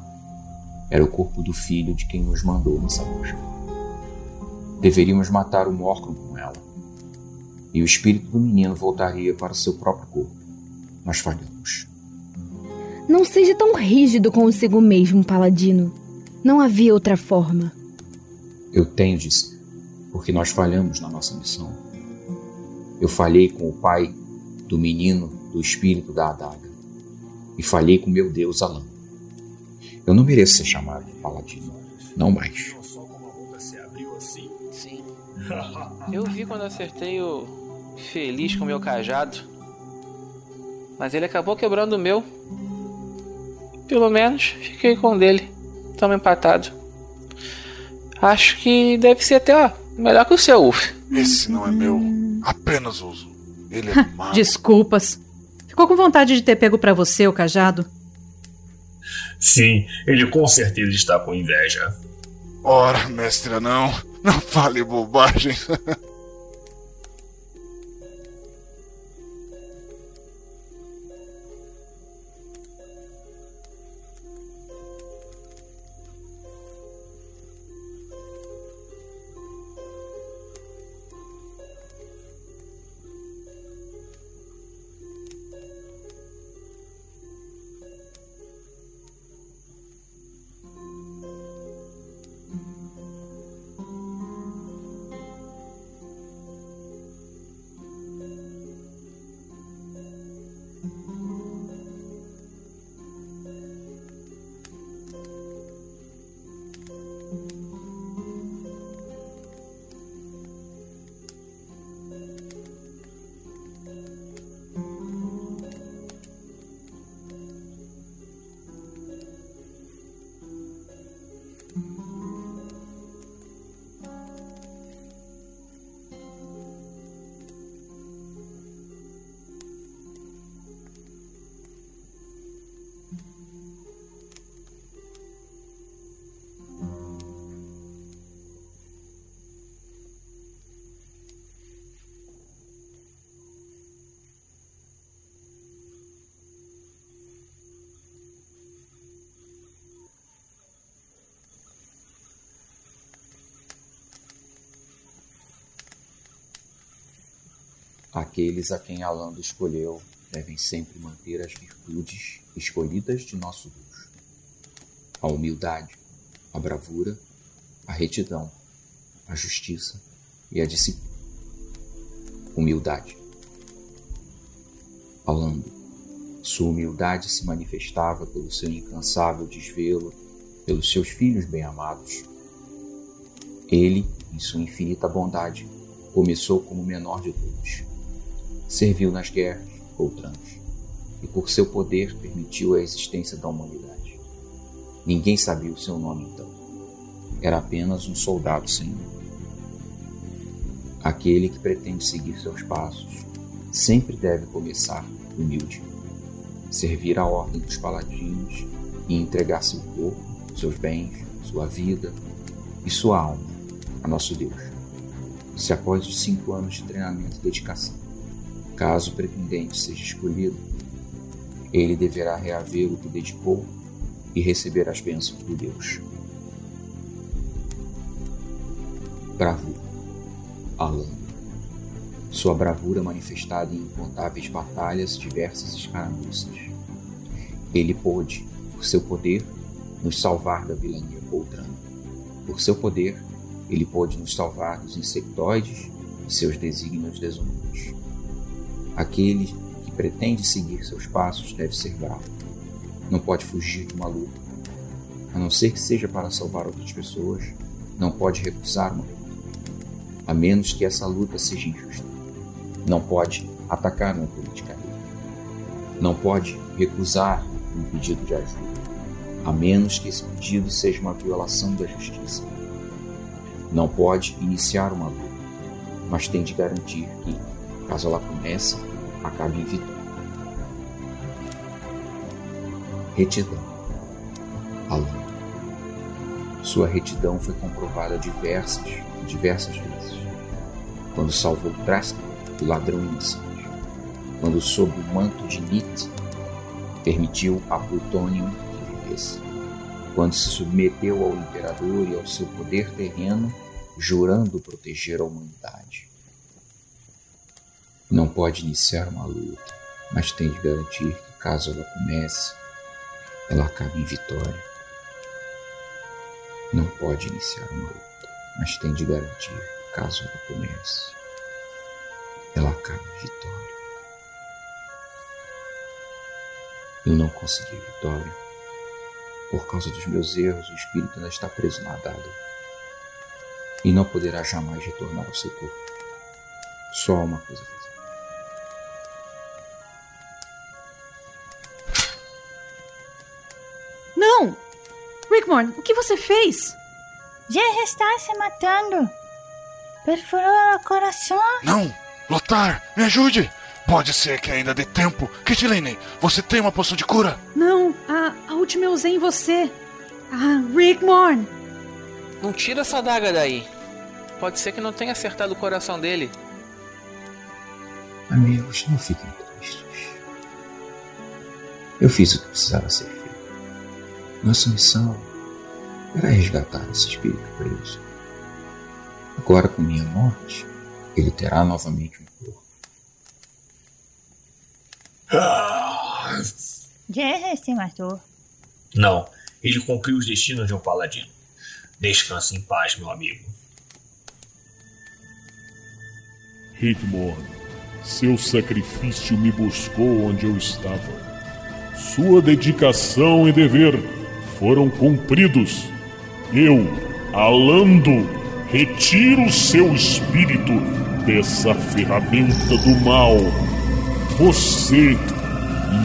Era o corpo do filho de quem nos mandou nessa busca. Deveríamos matar o ela. E o espírito do menino voltaria para o seu próprio corpo. Mas falhamos. Não seja tão rígido consigo mesmo, Paladino. Não havia outra forma. Eu tenho de ser, porque nós falhamos na nossa missão. Eu falhei com o pai do menino do espírito da adaga. E falhei com meu Deus Alan. Eu não mereço ser chamado de paladino. Não mais. Sim. <laughs> Eu vi quando acertei o feliz com o meu cajado. Mas ele acabou quebrando o meu. Pelo menos fiquei com o dele. Tamo empatado. Acho que deve ser até ó, melhor que o seu, Uf. Esse não é meu. Apenas uso. Ele é mau. Desculpas. Ficou com vontade de ter pego para você o cajado? Sim, ele com certeza está com inveja. Ora, mestre não, não fale bobagem. <laughs> Aqueles a quem Alando escolheu devem sempre manter as virtudes escolhidas de nosso Deus: a humildade, a bravura, a retidão, a justiça e a disciplina. Humildade. Falando, sua humildade se manifestava pelo seu incansável desvelo pelos seus filhos bem-amados. Ele, em sua infinita bondade, começou como o menor de todos. Serviu nas guerras, outranos, e por seu poder permitiu a existência da humanidade. Ninguém sabia o seu nome então. Era apenas um soldado sem. Aquele que pretende seguir seus passos sempre deve começar humilde, servir à ordem dos paladinos e entregar seu corpo, seus bens, sua vida e sua alma a nosso Deus. Se após os cinco anos de treinamento e dedicação, caso o pretendente seja escolhido, ele deverá reaver o que dedicou e receber as bênçãos do Deus. Bravura. Alan. Sua bravura manifestada em incontáveis batalhas, diversas escaramuças. Ele pôde, por seu poder, nos salvar da vilania Poltrano. Por seu poder, ele pôde nos salvar dos insectoides e seus desígnios desumanos. Aquele que pretende seguir seus passos deve ser bravo. Não pode fugir de uma luta. A não ser que seja para salvar outras pessoas, não pode recusar uma luta. A menos que essa luta seja injusta. Não pode atacar uma política Não pode recusar um pedido de ajuda. A menos que esse pedido seja uma violação da justiça. Não pode iniciar uma luta, mas tem de garantir que, caso ela comece, acabe em vitória. Retidão. Alan. Sua retidão foi comprovada diversas, diversas vezes. Quando salvou Traska do ladrão inocente. Quando, sob o manto de Nit, permitiu a Plutônio que vivesse. Quando se submeteu ao imperador e ao seu poder terreno, jurando proteger a humanidade. Não pode iniciar uma luta, mas tem de garantir que, caso ela comece, ela acabe em vitória. Não pode iniciar uma luta, mas tem de garantir, caso ela comece, ela acabe em vitória. Eu não consegui vitória. Por causa dos meus erros, o espírito ainda está preso na adaga e não poderá jamais retornar ao seu corpo. Só uma coisa a Rickmorn, o que você fez? Já está se matando. Perfurou o coração. Não! Lotar, me ajude! Pode ser que ainda dê tempo. Kitlane, você tem uma poção de cura? Não, a, a última eu usei em você. Ah, Rickmorn! Não tira essa daga daí. Pode ser que não tenha acertado o coração dele. Amigos, não fiquem tristes. Eu fiz o que precisava ser feito. Nossa missão era resgatar esse espírito preso. Agora, com minha morte, ele terá novamente um corpo. Já se matou. Não, ele cumpriu os destinos de um paladino. Descanse em paz, meu amigo. Rickmore, seu sacrifício me buscou onde eu estava. Sua dedicação e dever foram cumpridos. Eu, Alando, retiro seu espírito dessa ferramenta do mal. Você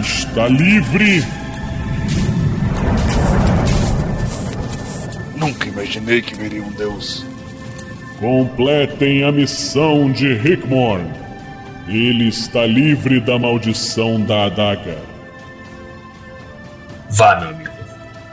está livre. Nunca imaginei que veria um deus Completem a missão de Rickmorn. Ele está livre da maldição da adaga. Vá, meu amigo.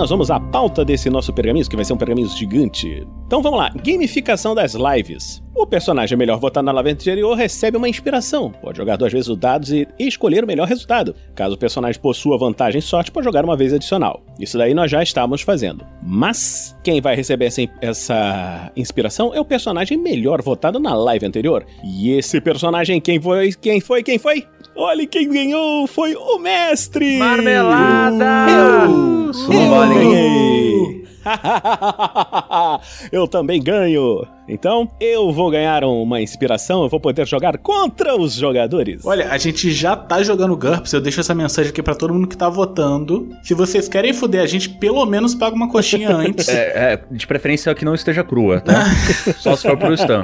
Nós vamos à pauta desse nosso pergaminho, que vai ser um pergaminho gigante. Então vamos lá, gamificação das lives. O personagem melhor votado na live anterior recebe uma inspiração. Pode jogar duas vezes os dados e escolher o melhor resultado. Caso o personagem possua vantagem e sorte, pode jogar uma vez adicional. Isso daí nós já estávamos fazendo. Mas quem vai receber essa, essa inspiração é o personagem melhor votado na live anterior. E esse personagem, quem foi? Quem foi? Quem foi? Olha quem ganhou! Foi o mestre! Marmelada! Eu! Eu vale. ganhei! <laughs> eu também ganho! Então, eu vou ganhar uma inspiração, eu vou poder jogar contra os jogadores. Olha, a gente já tá jogando GURPS, eu deixo essa mensagem aqui pra todo mundo que tá votando. Se vocês querem fuder a gente, pelo menos paga uma coxinha <laughs> antes. É, é, de preferência que não esteja crua, tá? <laughs> Só se for pro Stan.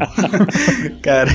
<laughs> Cara.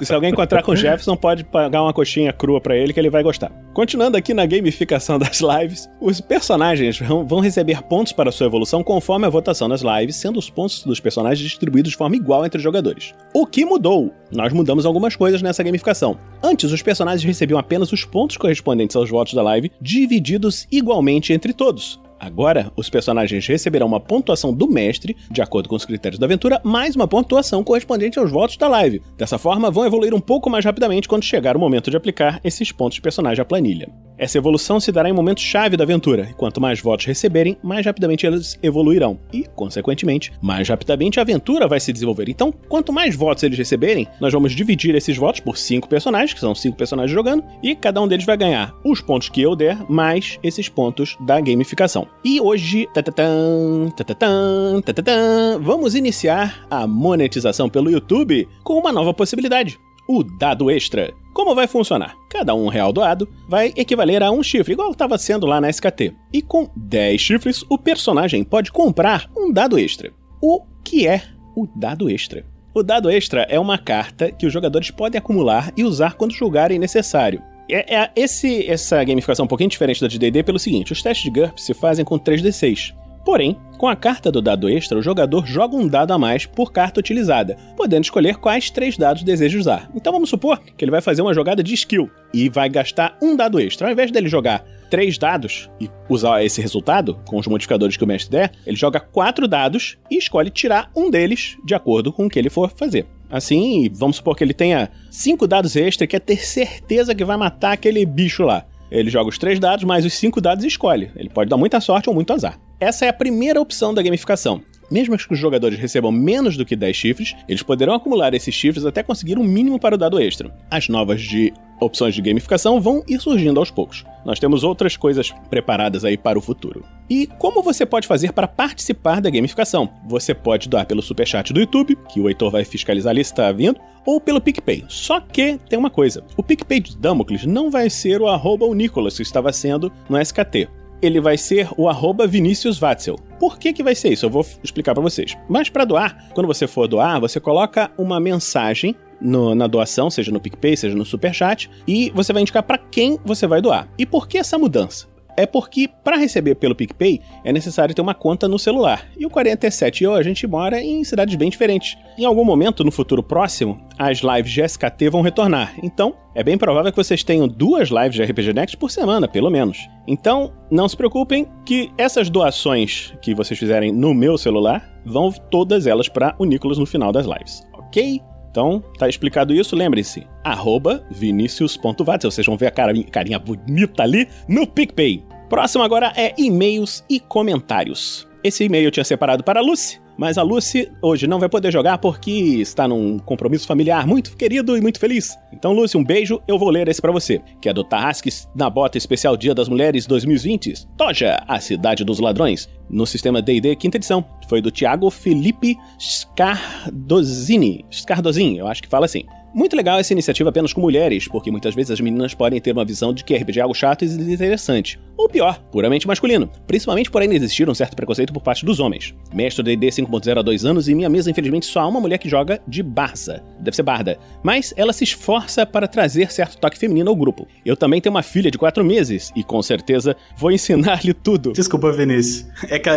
Se alguém encontrar com o Jefferson, pode pagar uma coxinha crua pra ele que ele vai gostar. Continuando aqui na gamificação das lives, os personagens vão vão receber pontos para sua evolução conforme a votação nas lives, sendo os pontos dos personagens distribuídos de forma igual entre os jogadores. O que mudou? Nós mudamos algumas coisas nessa gamificação. Antes, os personagens recebiam apenas os pontos correspondentes aos votos da live, divididos igualmente entre todos. Agora, os personagens receberão uma pontuação do mestre, de acordo com os critérios da aventura, mais uma pontuação correspondente aos votos da live. Dessa forma, vão evoluir um pouco mais rapidamente quando chegar o momento de aplicar esses pontos de personagem à planilha. Essa evolução se dará em momentos-chave da aventura, e quanto mais votos receberem, mais rapidamente eles evoluirão, e, consequentemente, mais rapidamente a aventura vai se desenvolver. Então, quanto mais votos eles receberem, nós vamos dividir esses votos por cinco personagens, que são cinco personagens jogando, e cada um deles vai ganhar os pontos que eu der, mais esses pontos da gamificação. E hoje, tatatã, tatatã, tatatã, vamos iniciar a monetização pelo YouTube com uma nova possibilidade o dado extra. Como vai funcionar? Cada um real doado vai equivaler a um chifre, igual estava sendo lá na SKT. E com 10 chifres, o personagem pode comprar um dado extra. O que é o dado extra? O dado extra é uma carta que os jogadores podem acumular e usar quando julgarem necessário. É, é esse, essa gamificação é um pouquinho diferente da de D&D pelo seguinte, os testes de GURPS se fazem com 3d6. Porém, com a carta do dado extra, o jogador joga um dado a mais por carta utilizada, podendo escolher quais três dados deseja usar. Então vamos supor que ele vai fazer uma jogada de skill e vai gastar um dado extra. Ao invés dele jogar três dados e usar esse resultado com os modificadores que o mestre der, ele joga quatro dados e escolhe tirar um deles de acordo com o que ele for fazer. Assim, vamos supor que ele tenha cinco dados extra e quer ter certeza que vai matar aquele bicho lá. Ele joga os três dados mais os cinco dados e escolhe. Ele pode dar muita sorte ou muito azar. Essa é a primeira opção da gamificação. Mesmo que os jogadores recebam menos do que 10 chifres, eles poderão acumular esses chifres até conseguir um mínimo para o dado extra. As novas de opções de gamificação vão ir surgindo aos poucos. Nós temos outras coisas preparadas aí para o futuro. E como você pode fazer para participar da gamificação? Você pode doar pelo superchat do YouTube, que o Heitor vai fiscalizar ali se está vindo, ou pelo PicPay. Só que tem uma coisa: o PicPay de Damocles não vai ser o arroba o Nicolas que estava sendo no SKT ele vai ser o arroba Vinícius Watzel. Por que, que vai ser isso? Eu vou explicar para vocês. Mas para doar, quando você for doar, você coloca uma mensagem no, na doação, seja no PicPay, seja no Superchat, e você vai indicar para quem você vai doar. E por que essa mudança? É porque para receber pelo PicPay é necessário ter uma conta no celular. E o 47 e eu, a gente mora em cidades bem diferentes. Em algum momento no futuro próximo, as lives de SKT vão retornar. Então, é bem provável que vocês tenham duas lives de RPG Next por semana, pelo menos. Então, não se preocupem que essas doações que vocês fizerem no meu celular vão todas elas para o Nicolas no final das lives, ok? Então, tá explicado isso, lembrem-se, arroba vinicius.vatzel. Vocês vão ver a cara, carinha bonita ali no PicPay. Próximo agora é e-mails e comentários. Esse e-mail eu tinha separado para a Lucy, mas a Lucy hoje não vai poder jogar porque está num compromisso familiar muito querido e muito feliz. Então, Lucy, um beijo, eu vou ler esse para você, que é do Tarrasques na bota especial Dia das Mulheres 2020. Toja, a cidade dos ladrões, no sistema D&D quinta edição. Foi do Thiago Felipe Scardozini. Scardozini, eu acho que fala assim. Muito legal essa iniciativa apenas com mulheres, porque muitas vezes as meninas podem ter uma visão de que RPG é algo chato e desinteressante. Ou pior, puramente masculino. Principalmente por ainda existir um certo preconceito por parte dos homens. Mestre D&D 5.0 há dois anos e minha mesa infelizmente só há uma mulher que joga de Barça. Deve ser Barda. Mas ela se esforça para trazer certo toque feminino ao grupo. Eu também tenho uma filha de quatro meses e com certeza vou ensinar-lhe tudo. Desculpa, Vinícius. É que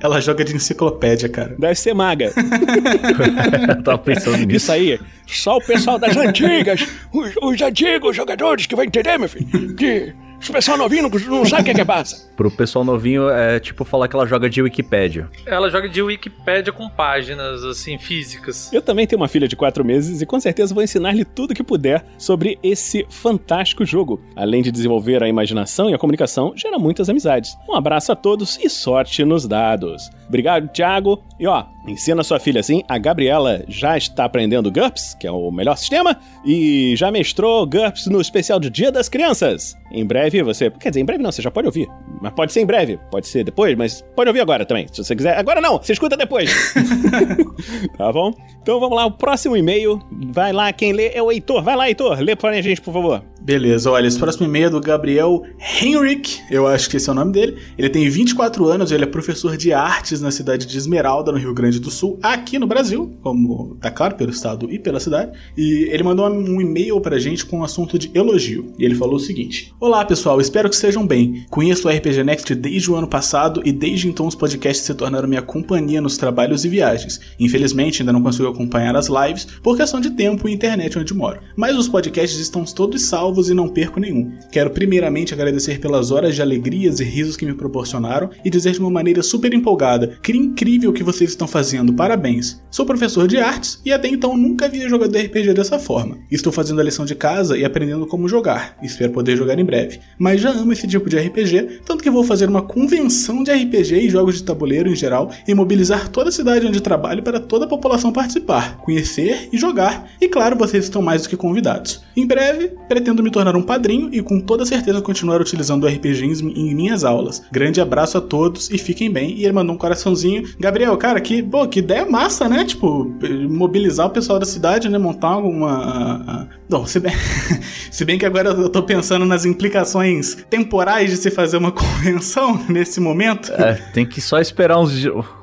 ela joga de enciclopédia, cara. Deve ser maga. <laughs> Tava pensando nisso. Isso aí, só o pessoal das antigas, os, os antigos jogadores que vai entender, meu filho, que O pessoal novinho não, não sabe o que é que passa. <laughs> Pro pessoal novinho é tipo falar que ela joga de Wikipédia. Ela joga de Wikipédia com páginas, assim, físicas. Eu também tenho uma filha de 4 meses e com certeza vou ensinar-lhe tudo que puder sobre esse fantástico jogo. Além de desenvolver a imaginação e a comunicação, gera muitas amizades. Um abraço a todos e sorte nos dados. Obrigado, Thiago. E ó, ensina sua filha assim. A Gabriela já está aprendendo GURPS, que é o melhor sistema, e já mestrou GURPS no especial de Dia das Crianças. Em breve você. Quer dizer, em breve não, você já pode ouvir. Mas pode ser em breve, pode ser depois, mas pode ouvir agora também, se você quiser. Agora não, você escuta depois. <laughs> tá bom? Então vamos lá, o próximo e-mail. Vai lá, quem lê é o Heitor. Vai lá, Heitor, lê para a gente, por favor. Beleza, olha, esse próximo e-mail é do Gabriel Henrique, eu acho que esse é o nome dele. Ele tem 24 anos, ele é professor de artes na cidade de Esmeralda, no Rio Grande do Sul, aqui no Brasil, como tá claro, pelo estado e pela cidade. E ele mandou um e-mail pra gente com um assunto de elogio. E ele falou o seguinte: Olá pessoal, espero que estejam bem. Conheço o RPG Next desde o ano passado e desde então os podcasts se tornaram minha companhia nos trabalhos e viagens. Infelizmente ainda não consigo acompanhar as lives por questão de tempo e internet onde moro. Mas os podcasts estão todos salvos e não perco nenhum. Quero primeiramente agradecer pelas horas de alegrias e risos que me proporcionaram e dizer de uma maneira super empolgada: que incrível o que vocês estão fazendo, parabéns. Sou professor de artes e até então nunca havia jogado RPG dessa forma. Estou fazendo a lição de casa e aprendendo como jogar. Espero poder jogar em breve. Mas já amo esse tipo de RPG, tanto que vou fazer uma convenção de RPG e jogos de tabuleiro em geral e mobilizar toda a cidade onde trabalho para toda a população participar, conhecer e jogar. E claro, vocês estão mais do que convidados. Em breve, pretendo me tornar um padrinho e com toda certeza continuar utilizando o RPG em minhas aulas. Grande abraço a todos e fiquem bem. E ele mandou um coraçãozinho. Gabriel, cara, que, pô, que ideia massa, né? Tipo, mobilizar o pessoal da cidade, né? Montar alguma. Bom, se bem, <laughs> se bem que agora eu tô pensando nas implicações temporais de se fazer uma <laughs> convenção nesse momento. É, tem que só esperar uns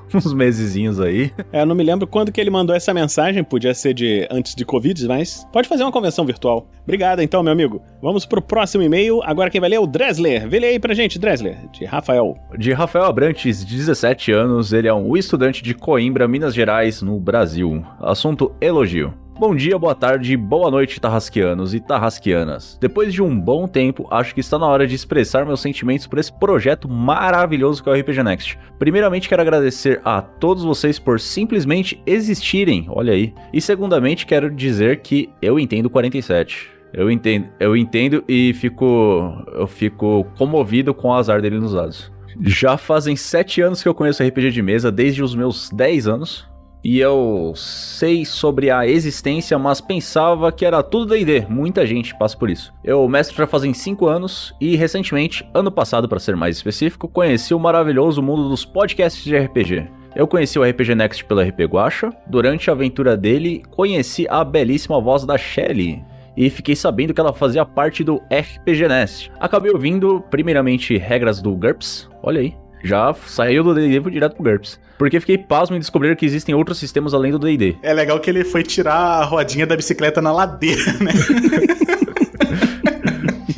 <laughs> uns mesezinhos aí. É, eu não me lembro quando que ele mandou essa mensagem, podia ser de antes de Covid, mas pode fazer uma convenção virtual. Obrigado então, meu amigo. Vamos pro próximo e-mail. Agora quem vai ler é o Dresler. Vê ele aí pra gente, Dresler, de Rafael. De Rafael Abrantes, 17 anos, ele é um estudante de Coimbra, Minas Gerais, no Brasil. Assunto elogio. Bom dia, boa tarde, boa noite, tarrasqueanos e tarrasqueanas. Depois de um bom tempo, acho que está na hora de expressar meus sentimentos por esse projeto maravilhoso que é o RPG Next. Primeiramente, quero agradecer a todos vocês por simplesmente existirem, olha aí. E segundamente, quero dizer que eu entendo 47. Eu entendo, eu entendo e fico, eu fico comovido com o azar dele nos dados. Já fazem 7 anos que eu conheço RPG de mesa, desde os meus 10 anos e eu sei sobre a existência, mas pensava que era tudo D&D. Muita gente passa por isso. Eu mestre já fazem 5 anos e recentemente, ano passado para ser mais específico, conheci o maravilhoso mundo dos podcasts de RPG. Eu conheci o RPG Next pelo RP Guacha. Durante a aventura dele, conheci a belíssima voz da Shelly e fiquei sabendo que ela fazia parte do RPG Nest. Acabei ouvindo, primeiramente, regras do GURPS, olha aí, já saiu do D&D direto pro GURPS. Porque fiquei pasmo em descobrir que existem outros sistemas além do D&D. É legal que ele foi tirar a rodinha da bicicleta na ladeira, <laughs> né?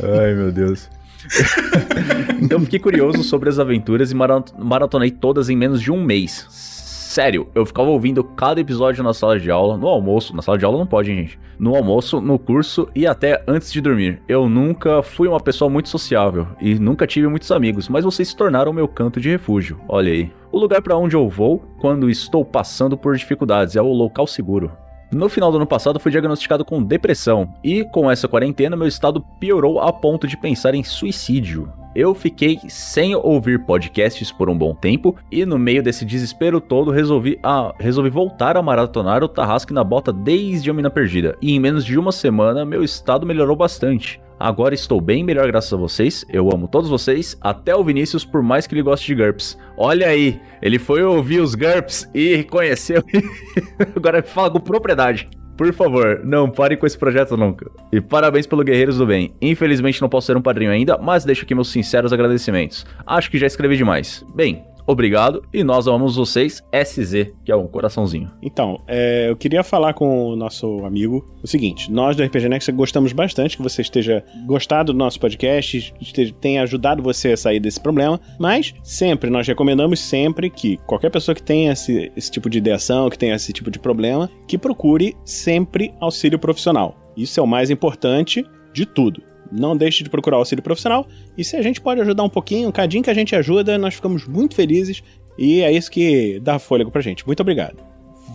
Ai, meu Deus. <laughs> então fiquei curioso sobre as aventuras e maratonei todas em menos de um mês. Sério, eu ficava ouvindo cada episódio na sala de aula, no almoço. Na sala de aula não pode, hein, gente. No almoço, no curso e até antes de dormir. Eu nunca fui uma pessoa muito sociável e nunca tive muitos amigos, mas vocês se tornaram meu canto de refúgio. Olha aí. O lugar para onde eu vou quando estou passando por dificuldades é o local seguro. No final do ano passado, fui diagnosticado com depressão e, com essa quarentena, meu estado piorou a ponto de pensar em suicídio. Eu fiquei sem ouvir podcasts por um bom tempo e no meio desse desespero todo resolvi, ah, resolvi voltar a maratonar o Tarrasque na Bota desde a Mina Perdida. E em menos de uma semana meu estado melhorou bastante. Agora estou bem melhor graças a vocês. Eu amo todos vocês, até o Vinícius, por mais que ele goste de GURPS. Olha aí, ele foi ouvir os GURPS e conheceu. <laughs> Agora fala com propriedade. Por favor, não pare com esse projeto nunca. E parabéns pelo Guerreiros do Bem. Infelizmente não posso ser um padrinho ainda, mas deixo aqui meus sinceros agradecimentos. Acho que já escrevi demais. Bem, obrigado e nós amamos vocês, SZ, que é um coraçãozinho. Então, é, eu queria falar com o nosso amigo o seguinte: nós do RPG Next gostamos bastante que você esteja gostado do nosso podcast, esteja, tenha ajudado você a sair desse problema, mas sempre, nós recomendamos sempre que qualquer pessoa que tenha esse, esse tipo de ideação, que tenha esse tipo de problema, que procure sempre auxílio profissional. Isso é o mais importante de tudo. Não deixe de procurar auxílio profissional. E se a gente pode ajudar um pouquinho, um cadinho que a gente ajuda, nós ficamos muito felizes. E é isso que dá fôlego pra gente. Muito obrigado.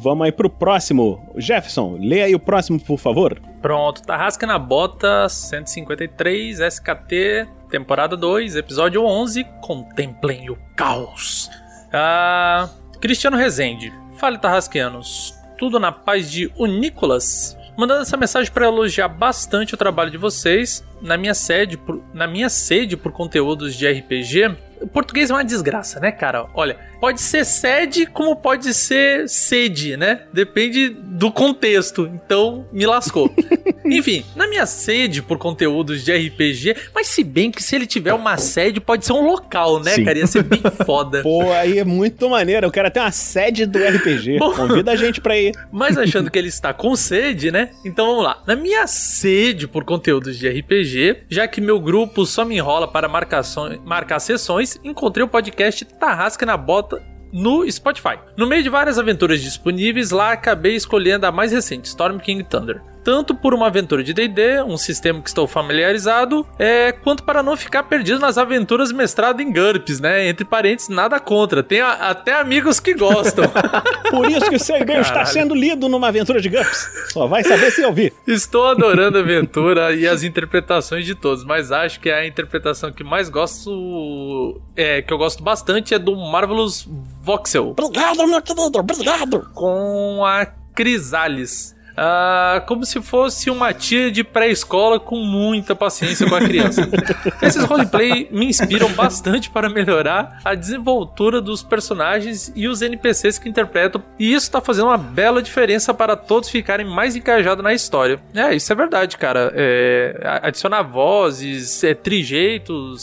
Vamos aí pro próximo. Jefferson, lê aí o próximo, por favor. Pronto, Tarrasca na Bota 153 SKT, temporada 2, episódio 11. Contemplem o caos. Ah, Cristiano Rezende. Fale, Tarrasqueanos. Tudo na paz de Unicolas? Mandando essa mensagem para elogiar bastante o trabalho de vocês. Na minha sede, por, na minha sede por conteúdos de RPG, o português é uma desgraça, né, cara? Olha, pode ser sede como pode ser sede, né? Depende do contexto. Então, me lascou. <laughs> Enfim, na minha sede por conteúdos de RPG, mas se bem que se ele tiver uma sede, pode ser um local, né, Sim. cara? Ia ser bem <laughs> foda. Pô, aí é muito maneiro. Eu quero até uma sede do RPG. <laughs> Convida a gente pra ir. Mas achando que ele está com sede, né? Então vamos lá. Na minha sede por conteúdos de RPG, já que meu grupo só me enrola para marcações, marcar sessões, encontrei o podcast Tarrasca na Bota no Spotify. No meio de várias aventuras disponíveis, lá acabei escolhendo a mais recente, Storm King Thunder. Tanto por uma aventura de D&D, um sistema que estou familiarizado, é, quanto para não ficar perdido nas aventuras mestrado em GURPS, né? Entre parênteses, nada contra. Tem a- até amigos que gostam. <laughs> Por isso que o seu e-mail está sendo lido numa aventura de GURPS. Só vai saber se ouvir. Estou adorando a aventura e as interpretações de todos, mas acho que a interpretação que mais gosto, é, que eu gosto bastante é do Marvelous Voxel. Obrigado, meu querido, obrigado. Com a Crisales. Ah, como se fosse uma tia de pré-escola com muita paciência com a criança. <laughs> Esses roleplay me inspiram bastante para melhorar a desenvoltura dos personagens e os NPCs que interpretam, e isso tá fazendo uma bela diferença para todos ficarem mais engajados na história. É, isso é verdade, cara. É, adicionar vozes, é,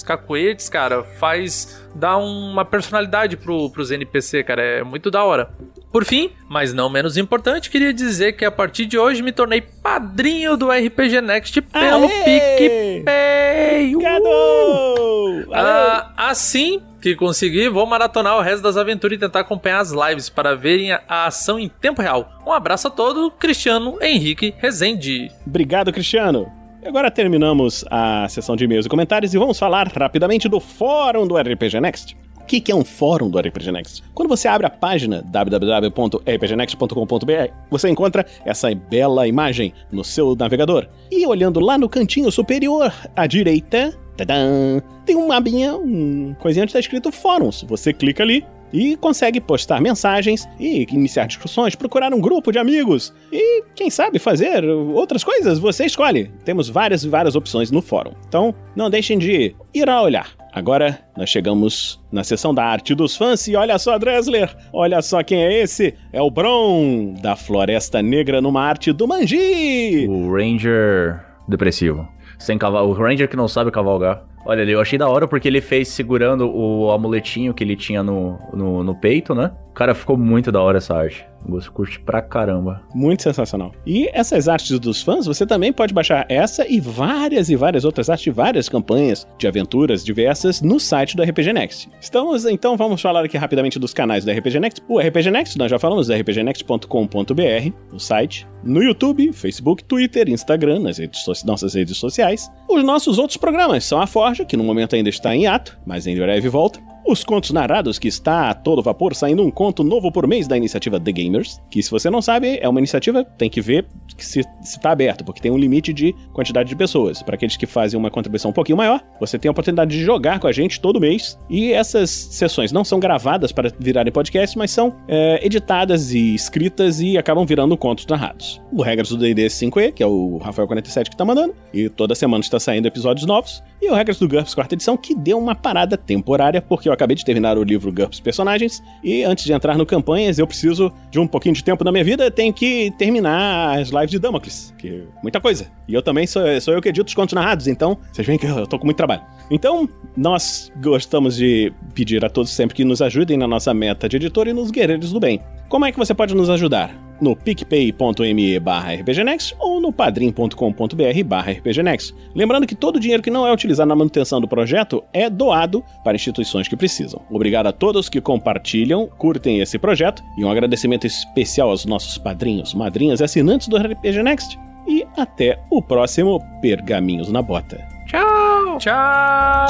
cacoetes, cara, faz dar uma personalidade pro, pros NPC, cara. É muito da hora. Por fim, mas não menos importante, queria dizer que a partir de hoje me tornei padrinho do RPG Next pelo PicPay. Obrigado! Ah, assim que conseguir, vou maratonar o resto das aventuras e tentar acompanhar as lives para verem a, ação em tempo real. Um abraço a todo, Cristiano Henrique Rezende. Obrigado, Cristiano. E agora terminamos a sessão de e-mails e comentários e vamos falar rapidamente do fórum do RPG Next. Que que é um fórum do RPG Next? Quando você abre a página www.rpgnext.com.br, você encontra essa bela imagem no seu navegador. E olhando lá no cantinho superior à direita, tadã, tem uma abinha, um coisinha onde está escrito fóruns. Você clica ali e consegue postar mensagens e iniciar discussões, procurar um grupo de amigos e, quem sabe, fazer outras coisas. Você escolhe. Temos várias e várias opções no fórum. Então, não deixem de ir a olhar. Agora, nós chegamos na seção da arte dos fãs e olha só, Dressler, olha só quem é esse. É o Bron, da Floresta Negra numa arte do Manji. O Ranger depressivo. Sem cavalo. O Ranger que não sabe cavalgar. Olha eu achei da hora porque ele fez segurando o amuletinho que ele tinha no, no, no peito, né? Cara, ficou muito da hora essa arte. Gosto, curte pra caramba. Muito sensacional. E essas artes dos fãs, você também pode baixar essa e várias e várias outras artes de várias campanhas de aventuras diversas no site do RPG Next. Estamos, então, vamos falar aqui rapidamente dos canais do RPG Next. O RPG Next, nós já falamos, rpgnext.com.br, o site. No YouTube, Facebook, Twitter, Instagram, nas redes so- nossas redes sociais. Os nossos outros programas são a Forja, que no momento ainda está em ato, mas em breve volta. Os Contos Narrados, que está a todo vapor saindo um conto novo por mês da iniciativa The Gamers, que se você não sabe, é uma iniciativa, tem que ver se está aberto, porque tem um limite de quantidade de pessoas. Para aqueles que fazem uma contribuição um pouquinho maior, você tem a oportunidade de jogar com a gente todo mês. E essas sessões não são gravadas para virarem podcast, mas são é, editadas e escritas e acabam virando contos narrados. O Regras do D&D 5e, que é o Rafael47 que está mandando, e toda semana está saindo episódios novos. E o Regras do GURPS quarta edição, que deu uma parada temporária, porque eu acabei de terminar o livro GURPS Personagens, e antes de entrar no campanhas, eu preciso de um pouquinho de tempo na minha vida, tenho que terminar as lives de Damocles, que é muita coisa. E eu também sou, sou eu que edito os contos narrados, então vocês veem que eu tô com muito trabalho. Então, nós gostamos de pedir a todos sempre que nos ajudem na nossa meta de editor e nos guerreiros do bem. Como é que você pode nos ajudar? No picpay.me barra rpgnext ou no padrim.com.br barra rpgnext. Lembrando que todo o dinheiro que não é utilizado na manutenção do projeto é doado para instituições que precisam. Obrigado a todos que compartilham, curtem esse projeto e um agradecimento especial aos nossos padrinhos, madrinhas e assinantes do RPG Next. E até o próximo Pergaminhos na Bota. Tchau! Tchau!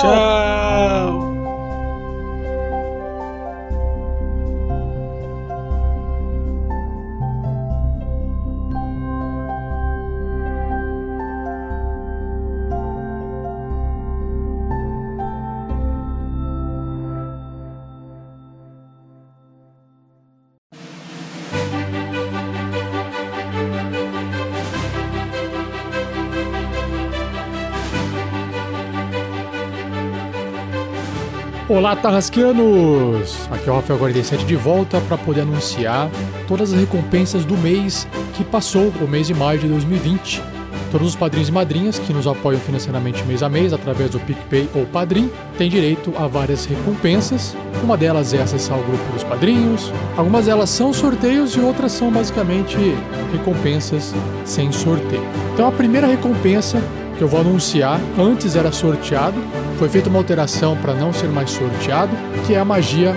Olá, Tarrasqueanos! Aqui é o Rafael 47 de volta para poder anunciar todas as recompensas do mês que passou, o mês de maio de 2020. Todos os padrinhos e madrinhas que nos apoiam financeiramente mês a mês através do PicPay ou Padrim têm direito a várias recompensas. Uma delas é acessar o grupo dos padrinhos. Algumas delas são sorteios e outras são basicamente recompensas sem sorteio. Então a primeira recompensa que eu vou anunciar, antes era sorteado, foi feita uma alteração para não ser mais sorteado, que é a magia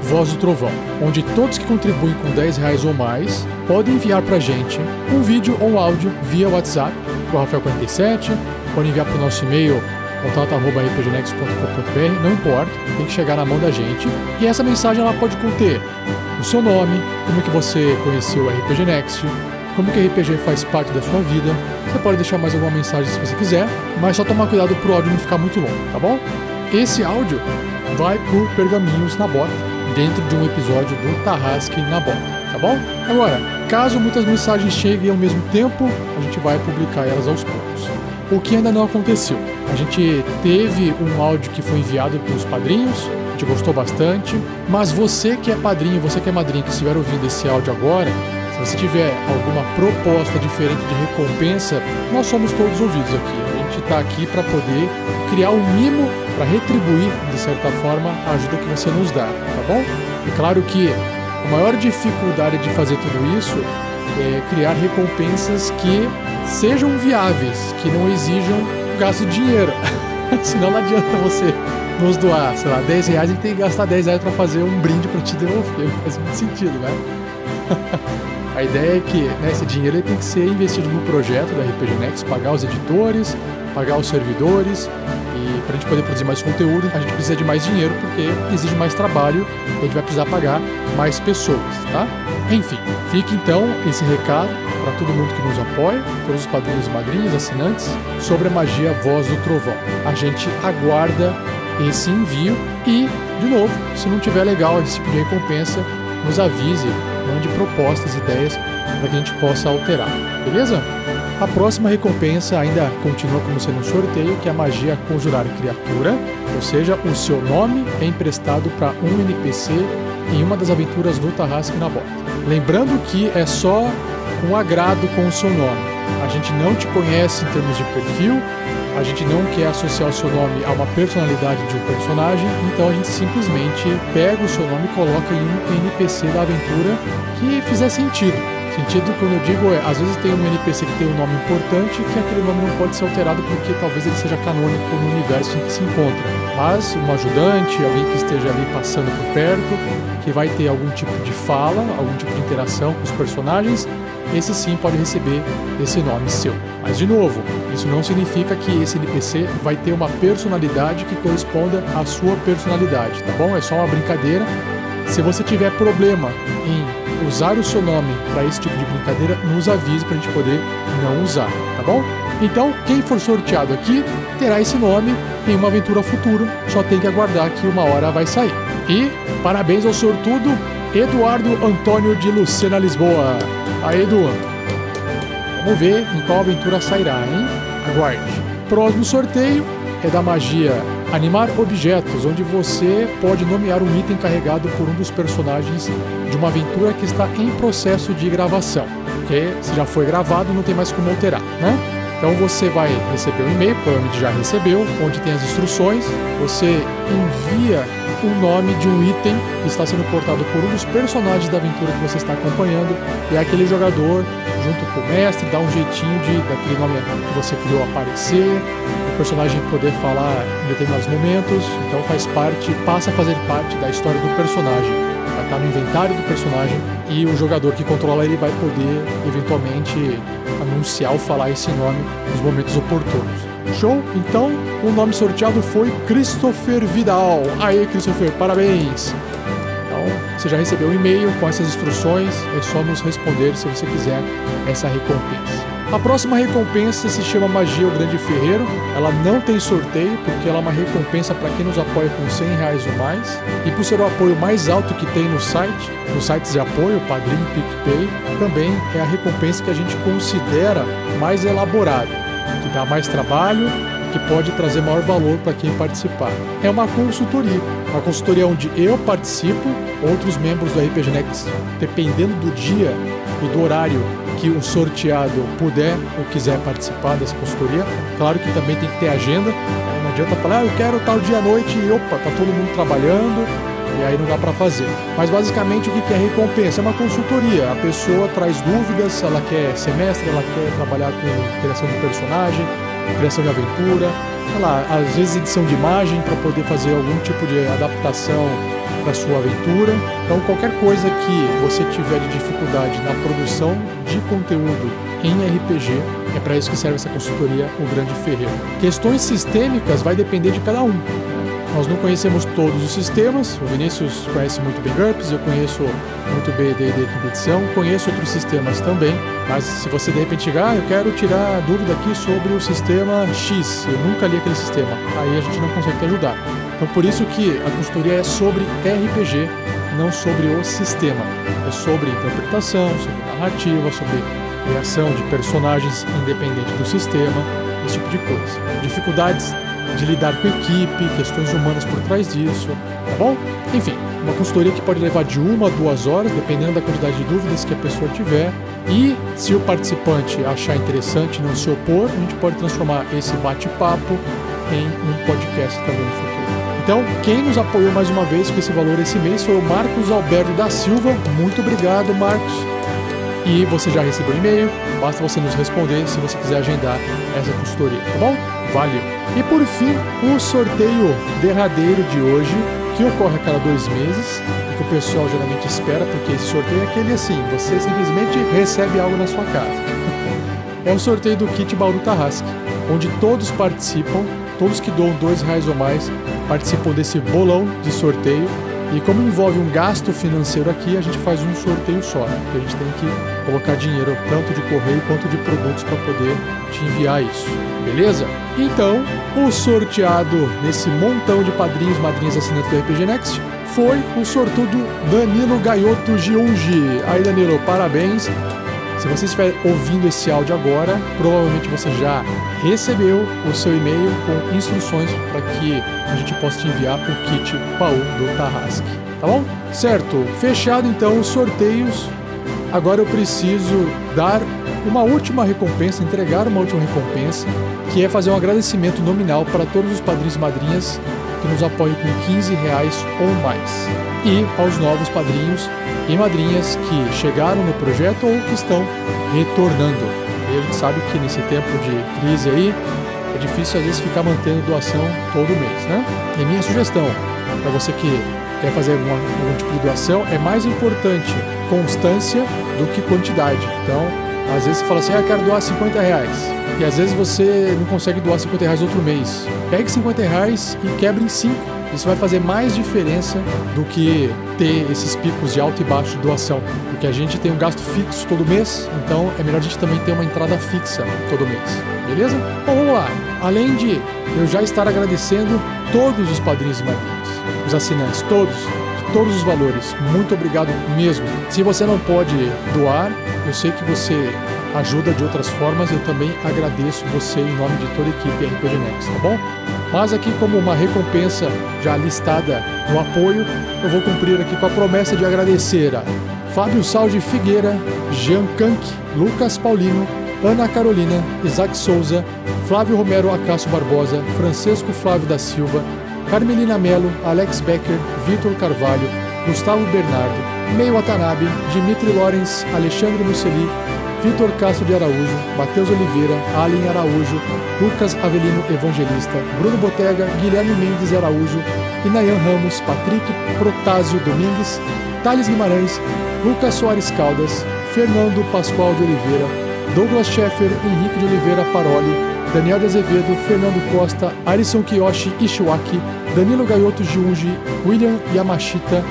Voz do Trovão, onde todos que contribuem com 10 reais ou mais podem enviar para a gente um vídeo ou áudio via WhatsApp para o Rafael47, podem enviar para o nosso e-mail contato.rpgnext.com.br, não importa, tem que chegar na mão da gente. E essa mensagem ela pode conter o seu nome, como que você conheceu o RPG Next, como que RPG faz parte da sua vida. Você pode deixar mais alguma mensagem se você quiser, mas só tomar cuidado pro áudio não ficar muito longo, tá bom? Esse áudio vai por Pergaminhos na Bota, dentro de um episódio do Tarrasque na Bota, tá bom? Agora, caso muitas mensagens cheguem ao mesmo tempo, a gente vai publicar elas aos poucos. O que ainda não aconteceu. A gente teve um áudio que foi enviado pelos padrinhos, a gente gostou bastante, mas você que é padrinho, você que é madrinha, que estiver ouvindo esse áudio agora, se você tiver alguma proposta diferente de recompensa, nós somos todos ouvidos aqui. A gente está aqui para poder criar um mimo para retribuir, de certa forma, a ajuda que você nos dá, tá bom? É claro que a maior dificuldade de fazer tudo isso é criar recompensas que sejam viáveis, que não exijam gasto de dinheiro. <laughs> Senão não adianta você nos doar, sei lá, 10 reais e tem que gastar 10 reais para fazer um brinde para te devolver. <laughs> Faz muito sentido, né? <laughs> A ideia é que né, esse dinheiro tem que ser investido no projeto da RPG Next, pagar os editores, pagar os servidores e para a gente poder produzir mais conteúdo, a gente precisa de mais dinheiro porque exige mais trabalho e a gente vai precisar pagar mais pessoas, tá? Enfim, fica então esse recado para todo mundo que nos apoia, todos os padrinhos madrinhas, assinantes, sobre a magia Voz do Trovão. A gente aguarda esse envio e, de novo, se não tiver legal esse tipo de recompensa, nos avise mande propostas, ideias para que a gente possa alterar, beleza? A próxima recompensa ainda continua como sendo um sorteio, que é a magia conjurar criatura, ou seja, o seu nome é emprestado para um NPC em uma das aventuras do Tarrasque na Bota. Lembrando que é só um agrado com o seu nome. A gente não te conhece em termos de perfil, a gente não quer associar o seu nome a uma personalidade de um personagem, então a gente simplesmente pega o seu nome e coloca em um NPC da aventura que fizer sentido. Sentido quando eu digo é, às vezes tem um NPC que tem um nome importante que aquele nome não pode ser alterado porque talvez ele seja canônico no universo em que se encontra. Mas um ajudante, alguém que esteja ali passando por perto, que vai ter algum tipo de fala, algum tipo de interação com os personagens, esse sim pode receber esse nome seu. Mas de novo, isso não significa que esse NPC vai ter uma personalidade que corresponda à sua personalidade, tá bom? É só uma brincadeira. Se você tiver problema em usar o seu nome para esse tipo de brincadeira, nos avise para a gente poder não usar, tá bom? Então, quem for sorteado aqui terá esse nome em uma aventura futura, só tem que aguardar que uma hora vai sair. E parabéns ao sortudo Eduardo Antônio de Lucena Lisboa. Aí, Edu, vamos ver em qual aventura sairá, hein? Aguarde. Próximo sorteio é da magia Animar Objetos, onde você pode nomear um item carregado por um dos personagens de uma aventura que está em processo de gravação. Porque se já foi gravado, não tem mais como alterar, né? Então você vai receber um e-mail, provavelmente já recebeu, onde tem as instruções. Você envia o nome de um item que está sendo portado por um dos personagens da aventura que você está acompanhando. E é aquele jogador, junto com o mestre, dá um jeitinho de daquele nome que você criou aparecer, o personagem poder falar em determinados momentos. Então faz parte, passa a fazer parte da história do personagem. Vai estar no inventário do personagem e o jogador que controla ele vai poder eventualmente anunciar ou falar esse nome nos momentos oportunos. Show? Então, o nome sorteado foi Christopher Vidal. Aí, Christopher, parabéns! Então, você já recebeu um e-mail com essas instruções, é só nos responder se você quiser essa recompensa. A próxima recompensa se chama Magia o Grande Ferreiro. Ela não tem sorteio, porque ela é uma recompensa para quem nos apoia com 100 reais ou mais. E por ser o apoio mais alto que tem no site, nos sites de apoio, Padrim, PicPay, também é a recompensa que a gente considera mais elaborada, que dá mais trabalho que pode trazer maior valor para quem participar. É uma consultoria, uma consultoria onde eu participo, outros membros do RPG Next, dependendo do dia e do horário que o sorteado puder ou quiser participar dessa consultoria. Claro que também tem que ter agenda, não adianta falar, ah, eu quero tal dia à noite e opa, tá todo mundo trabalhando, e aí não dá para fazer. Mas basicamente o que é recompensa? É uma consultoria. A pessoa traz dúvidas, ela quer semestre, ela quer trabalhar com criação de personagem, criação de aventura, sei lá, às vezes edição de imagem para poder fazer algum tipo de adaptação para sua aventura. Então qualquer coisa que você tiver de dificuldade na produção de conteúdo em RPG, é para isso que serve essa consultoria O Grande Ferreiro. Questões sistêmicas vai depender de cada um. Nós não conhecemos todos os sistemas, o Vinícius conhece muito bem GURPS, eu conheço muito bem D&D quinta edição, conheço outros sistemas também, mas se você de repente chegar, ah, eu quero tirar dúvida aqui sobre o sistema X, eu nunca li aquele sistema, aí a gente não consegue te ajudar. Então por isso que a consultoria é sobre RPG, não sobre o sistema. É sobre interpretação, sobre narrativa, sobre criação de personagens independente do sistema, esse tipo de coisa. Dificuldades de lidar com equipe, questões humanas por trás disso, tá bom? Enfim, uma consultoria que pode levar de uma a duas horas, dependendo da quantidade de dúvidas que a pessoa tiver. E se o participante achar interessante não se opor, a gente pode transformar esse bate-papo em um podcast também no futuro. Então, quem nos apoiou mais uma vez com esse valor esse mês foi o Marcos Alberto da Silva. Muito obrigado, Marcos. E você já recebeu o e-mail, basta você nos responder se você quiser agendar essa consultoria, tá bom? Valeu! E por fim, o sorteio derradeiro de hoje, que ocorre a cada dois meses, e que o pessoal geralmente espera, porque esse sorteio é aquele assim, você simplesmente recebe algo na sua casa. É o sorteio do kit Bauru Tarrasque, onde todos participam, todos que doam dois reais ou mais participam desse bolão de sorteio e como envolve um gasto financeiro aqui, a gente faz um sorteio só, né? Porque a gente tem que colocar dinheiro tanto de correio quanto de produtos para poder te enviar isso. Beleza? Então, o sorteado nesse montão de padrinhos, madrinhas assinantes do RPG Next foi o sortudo Danilo Gaioto Giungi. Aí, Danilo, parabéns. Se você estiver ouvindo esse áudio agora, provavelmente você já recebeu o seu e-mail com instruções para que a gente possa te enviar o kit baú do Tarrasque. Tá bom? Certo. Fechado então os sorteios. Agora eu preciso dar uma última recompensa, entregar uma última recompensa, que é fazer um agradecimento nominal para todos os padrinhos e madrinhas que nos apoiam com 15 reais ou mais. E aos novos padrinhos e madrinhas que chegaram no projeto ou que estão retornando. E a gente sabe que nesse tempo de crise aí é difícil às vezes ficar mantendo doação todo mês, né? E minha sugestão para você que quer fazer algum tipo de doação é mais importante constância do que quantidade. Então, às vezes você fala assim, ah, eu quero doar 50 reais. E às vezes você não consegue doar 50 reais outro mês. Pegue 50 reais e quebre em 5 isso vai fazer mais diferença do que ter esses picos de alto e baixo de doação, porque a gente tem um gasto fixo todo mês, então é melhor a gente também ter uma entrada fixa todo mês, beleza? Bom, vamos lá. Além de eu já estar agradecendo todos os padrinhos madrinhas, os assinantes, todos, todos os valores. Muito obrigado mesmo. Se você não pode doar, eu sei que você ajuda de outras formas, eu também agradeço você em nome de toda a equipe RPG Next, tá bom? Mas aqui como uma recompensa já listada no apoio, eu vou cumprir aqui com a promessa de agradecer a Fábio Saldi Figueira, Jean Kank, Lucas Paulino, Ana Carolina, Isaac Souza, Flávio Romero Acácio Barbosa, Francisco Flávio da Silva, Carmelina Melo, Alex Becker, Vitor Carvalho, Gustavo Bernardo, Meio Watanabe, Dimitri Lorenz, Alexandre Musseli, Vitor Castro de Araújo, Matheus Oliveira, Allen Araújo, Lucas Avelino Evangelista, Bruno Botega, Guilherme Mendes Araújo, Inayan Ramos, Patrick Protásio Domingues, Thales Guimarães, Lucas Soares Caldas, Fernando Pascoal de Oliveira, Douglas Scheffer, Henrique de Oliveira Paroli, Daniel de Azevedo, Fernando Costa, Arison Kiyoshi Ishiwaki, Danilo Gaioto Giungi, William Yamashita,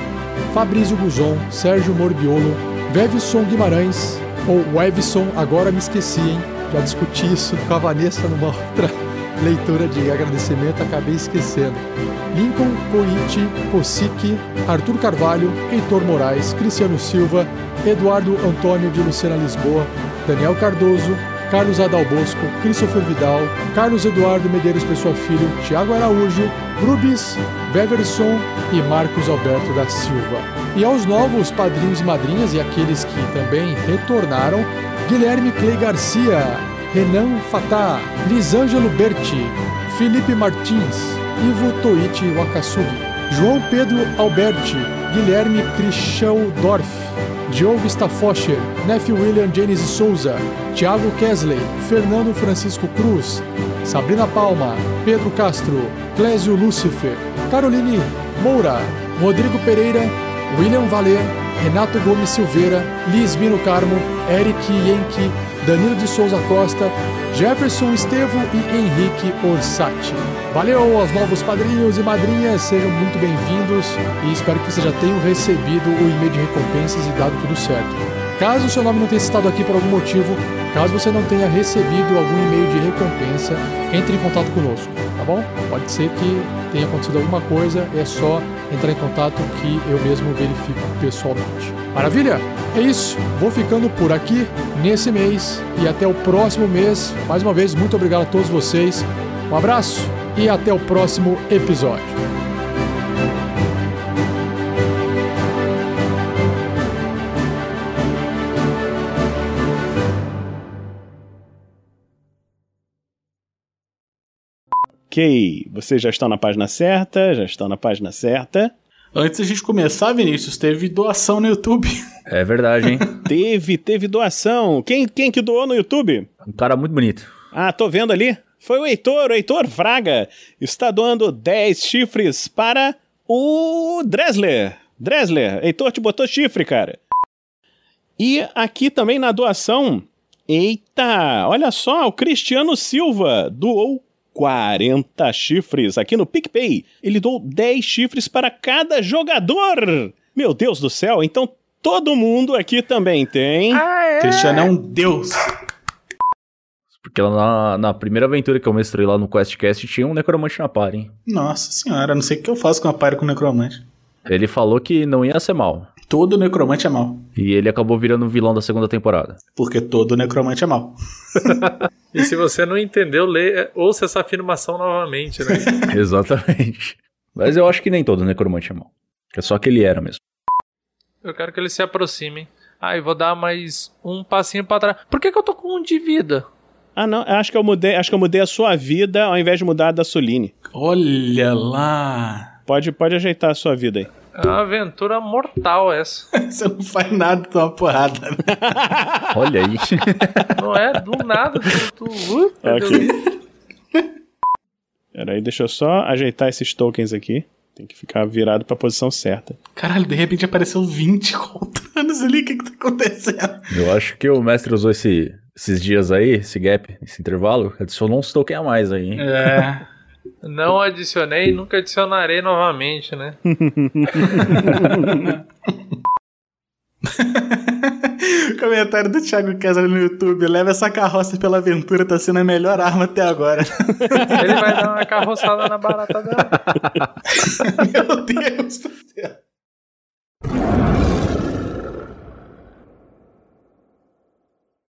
Fabrício Guzon, Sérgio Morbiolo, Vevson Guimarães, ou Wevson, agora me esqueci, hein? Já discuti isso com a Vanessa numa <laughs> outra leitura de agradecimento, acabei esquecendo. Lincoln Coiti, Kosik, Arthur Carvalho, Heitor Moraes, Cristiano Silva, Eduardo Antônio de Lucena Lisboa, Daniel Cardoso, Carlos Adalbosco, Christopher Vidal, Carlos Eduardo Medeiros Pessoa Filho, Tiago Araújo, Rubens, Weverson e Marcos Alberto da Silva. E aos novos padrinhos e madrinhas e aqueles que também retornaram, Guilherme Clay Garcia, Renan Fatah, Lisângelo Berti, Felipe Martins, Ivo Toichi Wakasugi, João Pedro Alberti, Guilherme Crichão Dorf, Diogo Staffoscher, Neff William James Souza, Thiago Kesley, Fernando Francisco Cruz, Sabrina Palma, Pedro Castro, Clésio Lúcifer, Caroline Moura, Rodrigo Pereira, William Valer, Renato Gomes Silveira, Liz Mino Carmo, Eric Yenke, Danilo de Souza Costa, Jefferson Estevo e Henrique Orsatti. Valeu aos novos padrinhos e madrinhas, sejam muito bem-vindos e espero que vocês já tenham recebido o e-mail de recompensas e dado tudo certo. Caso o seu nome não tenha estado aqui por algum motivo, caso você não tenha recebido algum e-mail de recompensa, entre em contato conosco, tá bom? Pode ser que tenha acontecido alguma coisa, é só entrar em contato que eu mesmo verifico pessoalmente. Maravilha? É isso, vou ficando por aqui nesse mês e até o próximo mês. Mais uma vez, muito obrigado a todos vocês. Um abraço e até o próximo episódio. Ok, vocês já estão na página certa, já estão na página certa. Antes da gente começar, Vinícius, teve doação no YouTube. <laughs> É verdade, hein? teve, teve doação. Quem, quem que doou no YouTube? Um cara muito bonito. Ah, tô vendo ali. Foi o Heitor, o Heitor Fraga. Está doando 10 chifres para o Dresler. Dresler, Heitor te botou chifre, cara. E aqui também na doação, eita, olha só, o Cristiano Silva doou 40 chifres aqui no PicPay. Ele doou 10 chifres para cada jogador. Meu Deus do céu, então todo mundo aqui também tem. Ah, é? Cristiano é um deus. Porque lá na, na primeira aventura que eu mestrei lá no QuestCast tinha um necromante na par, hein? Nossa senhora, não sei o que eu faço com a par com necromante. Ele falou que não ia ser mal. Todo necromante é mal. E ele acabou virando o vilão da segunda temporada. Porque todo necromante é mal. <laughs> e se você não entendeu, lê, ouça essa afirmação novamente, né? <laughs> Exatamente. Mas eu acho que nem todo necromante é mal. É só que ele era mesmo. Eu quero que ele se aproxime. Ah, e vou dar mais um passinho para trás. Por que, que eu tô com um de vida? Ah, não. Acho que eu mudei, acho que eu mudei a sua vida ao invés de mudar a da Soline. Olha lá. Pode, pode ajeitar a sua vida aí. É uma aventura mortal essa. <laughs> Você não faz nada, toma porrada. Olha aí. Não é do nada. Tu, tu, uh, okay. Peraí, deixa eu só ajeitar esses tokens aqui. Tem que ficar virado pra posição certa. Caralho, de repente apareceu 20 contanos ali. O que que tá acontecendo? Eu acho que o mestre usou esse, esses dias aí, esse gap, esse intervalo, adicionou uns tokens a mais aí. Hein? É. Não adicionei e nunca adicionarei novamente, né? <laughs> Comentário do Thiago Kessler no YouTube. Leva essa carroça pela aventura, tá sendo a melhor arma até agora. Ele vai dar uma carroçada na barata dela. <laughs> Meu Deus do céu.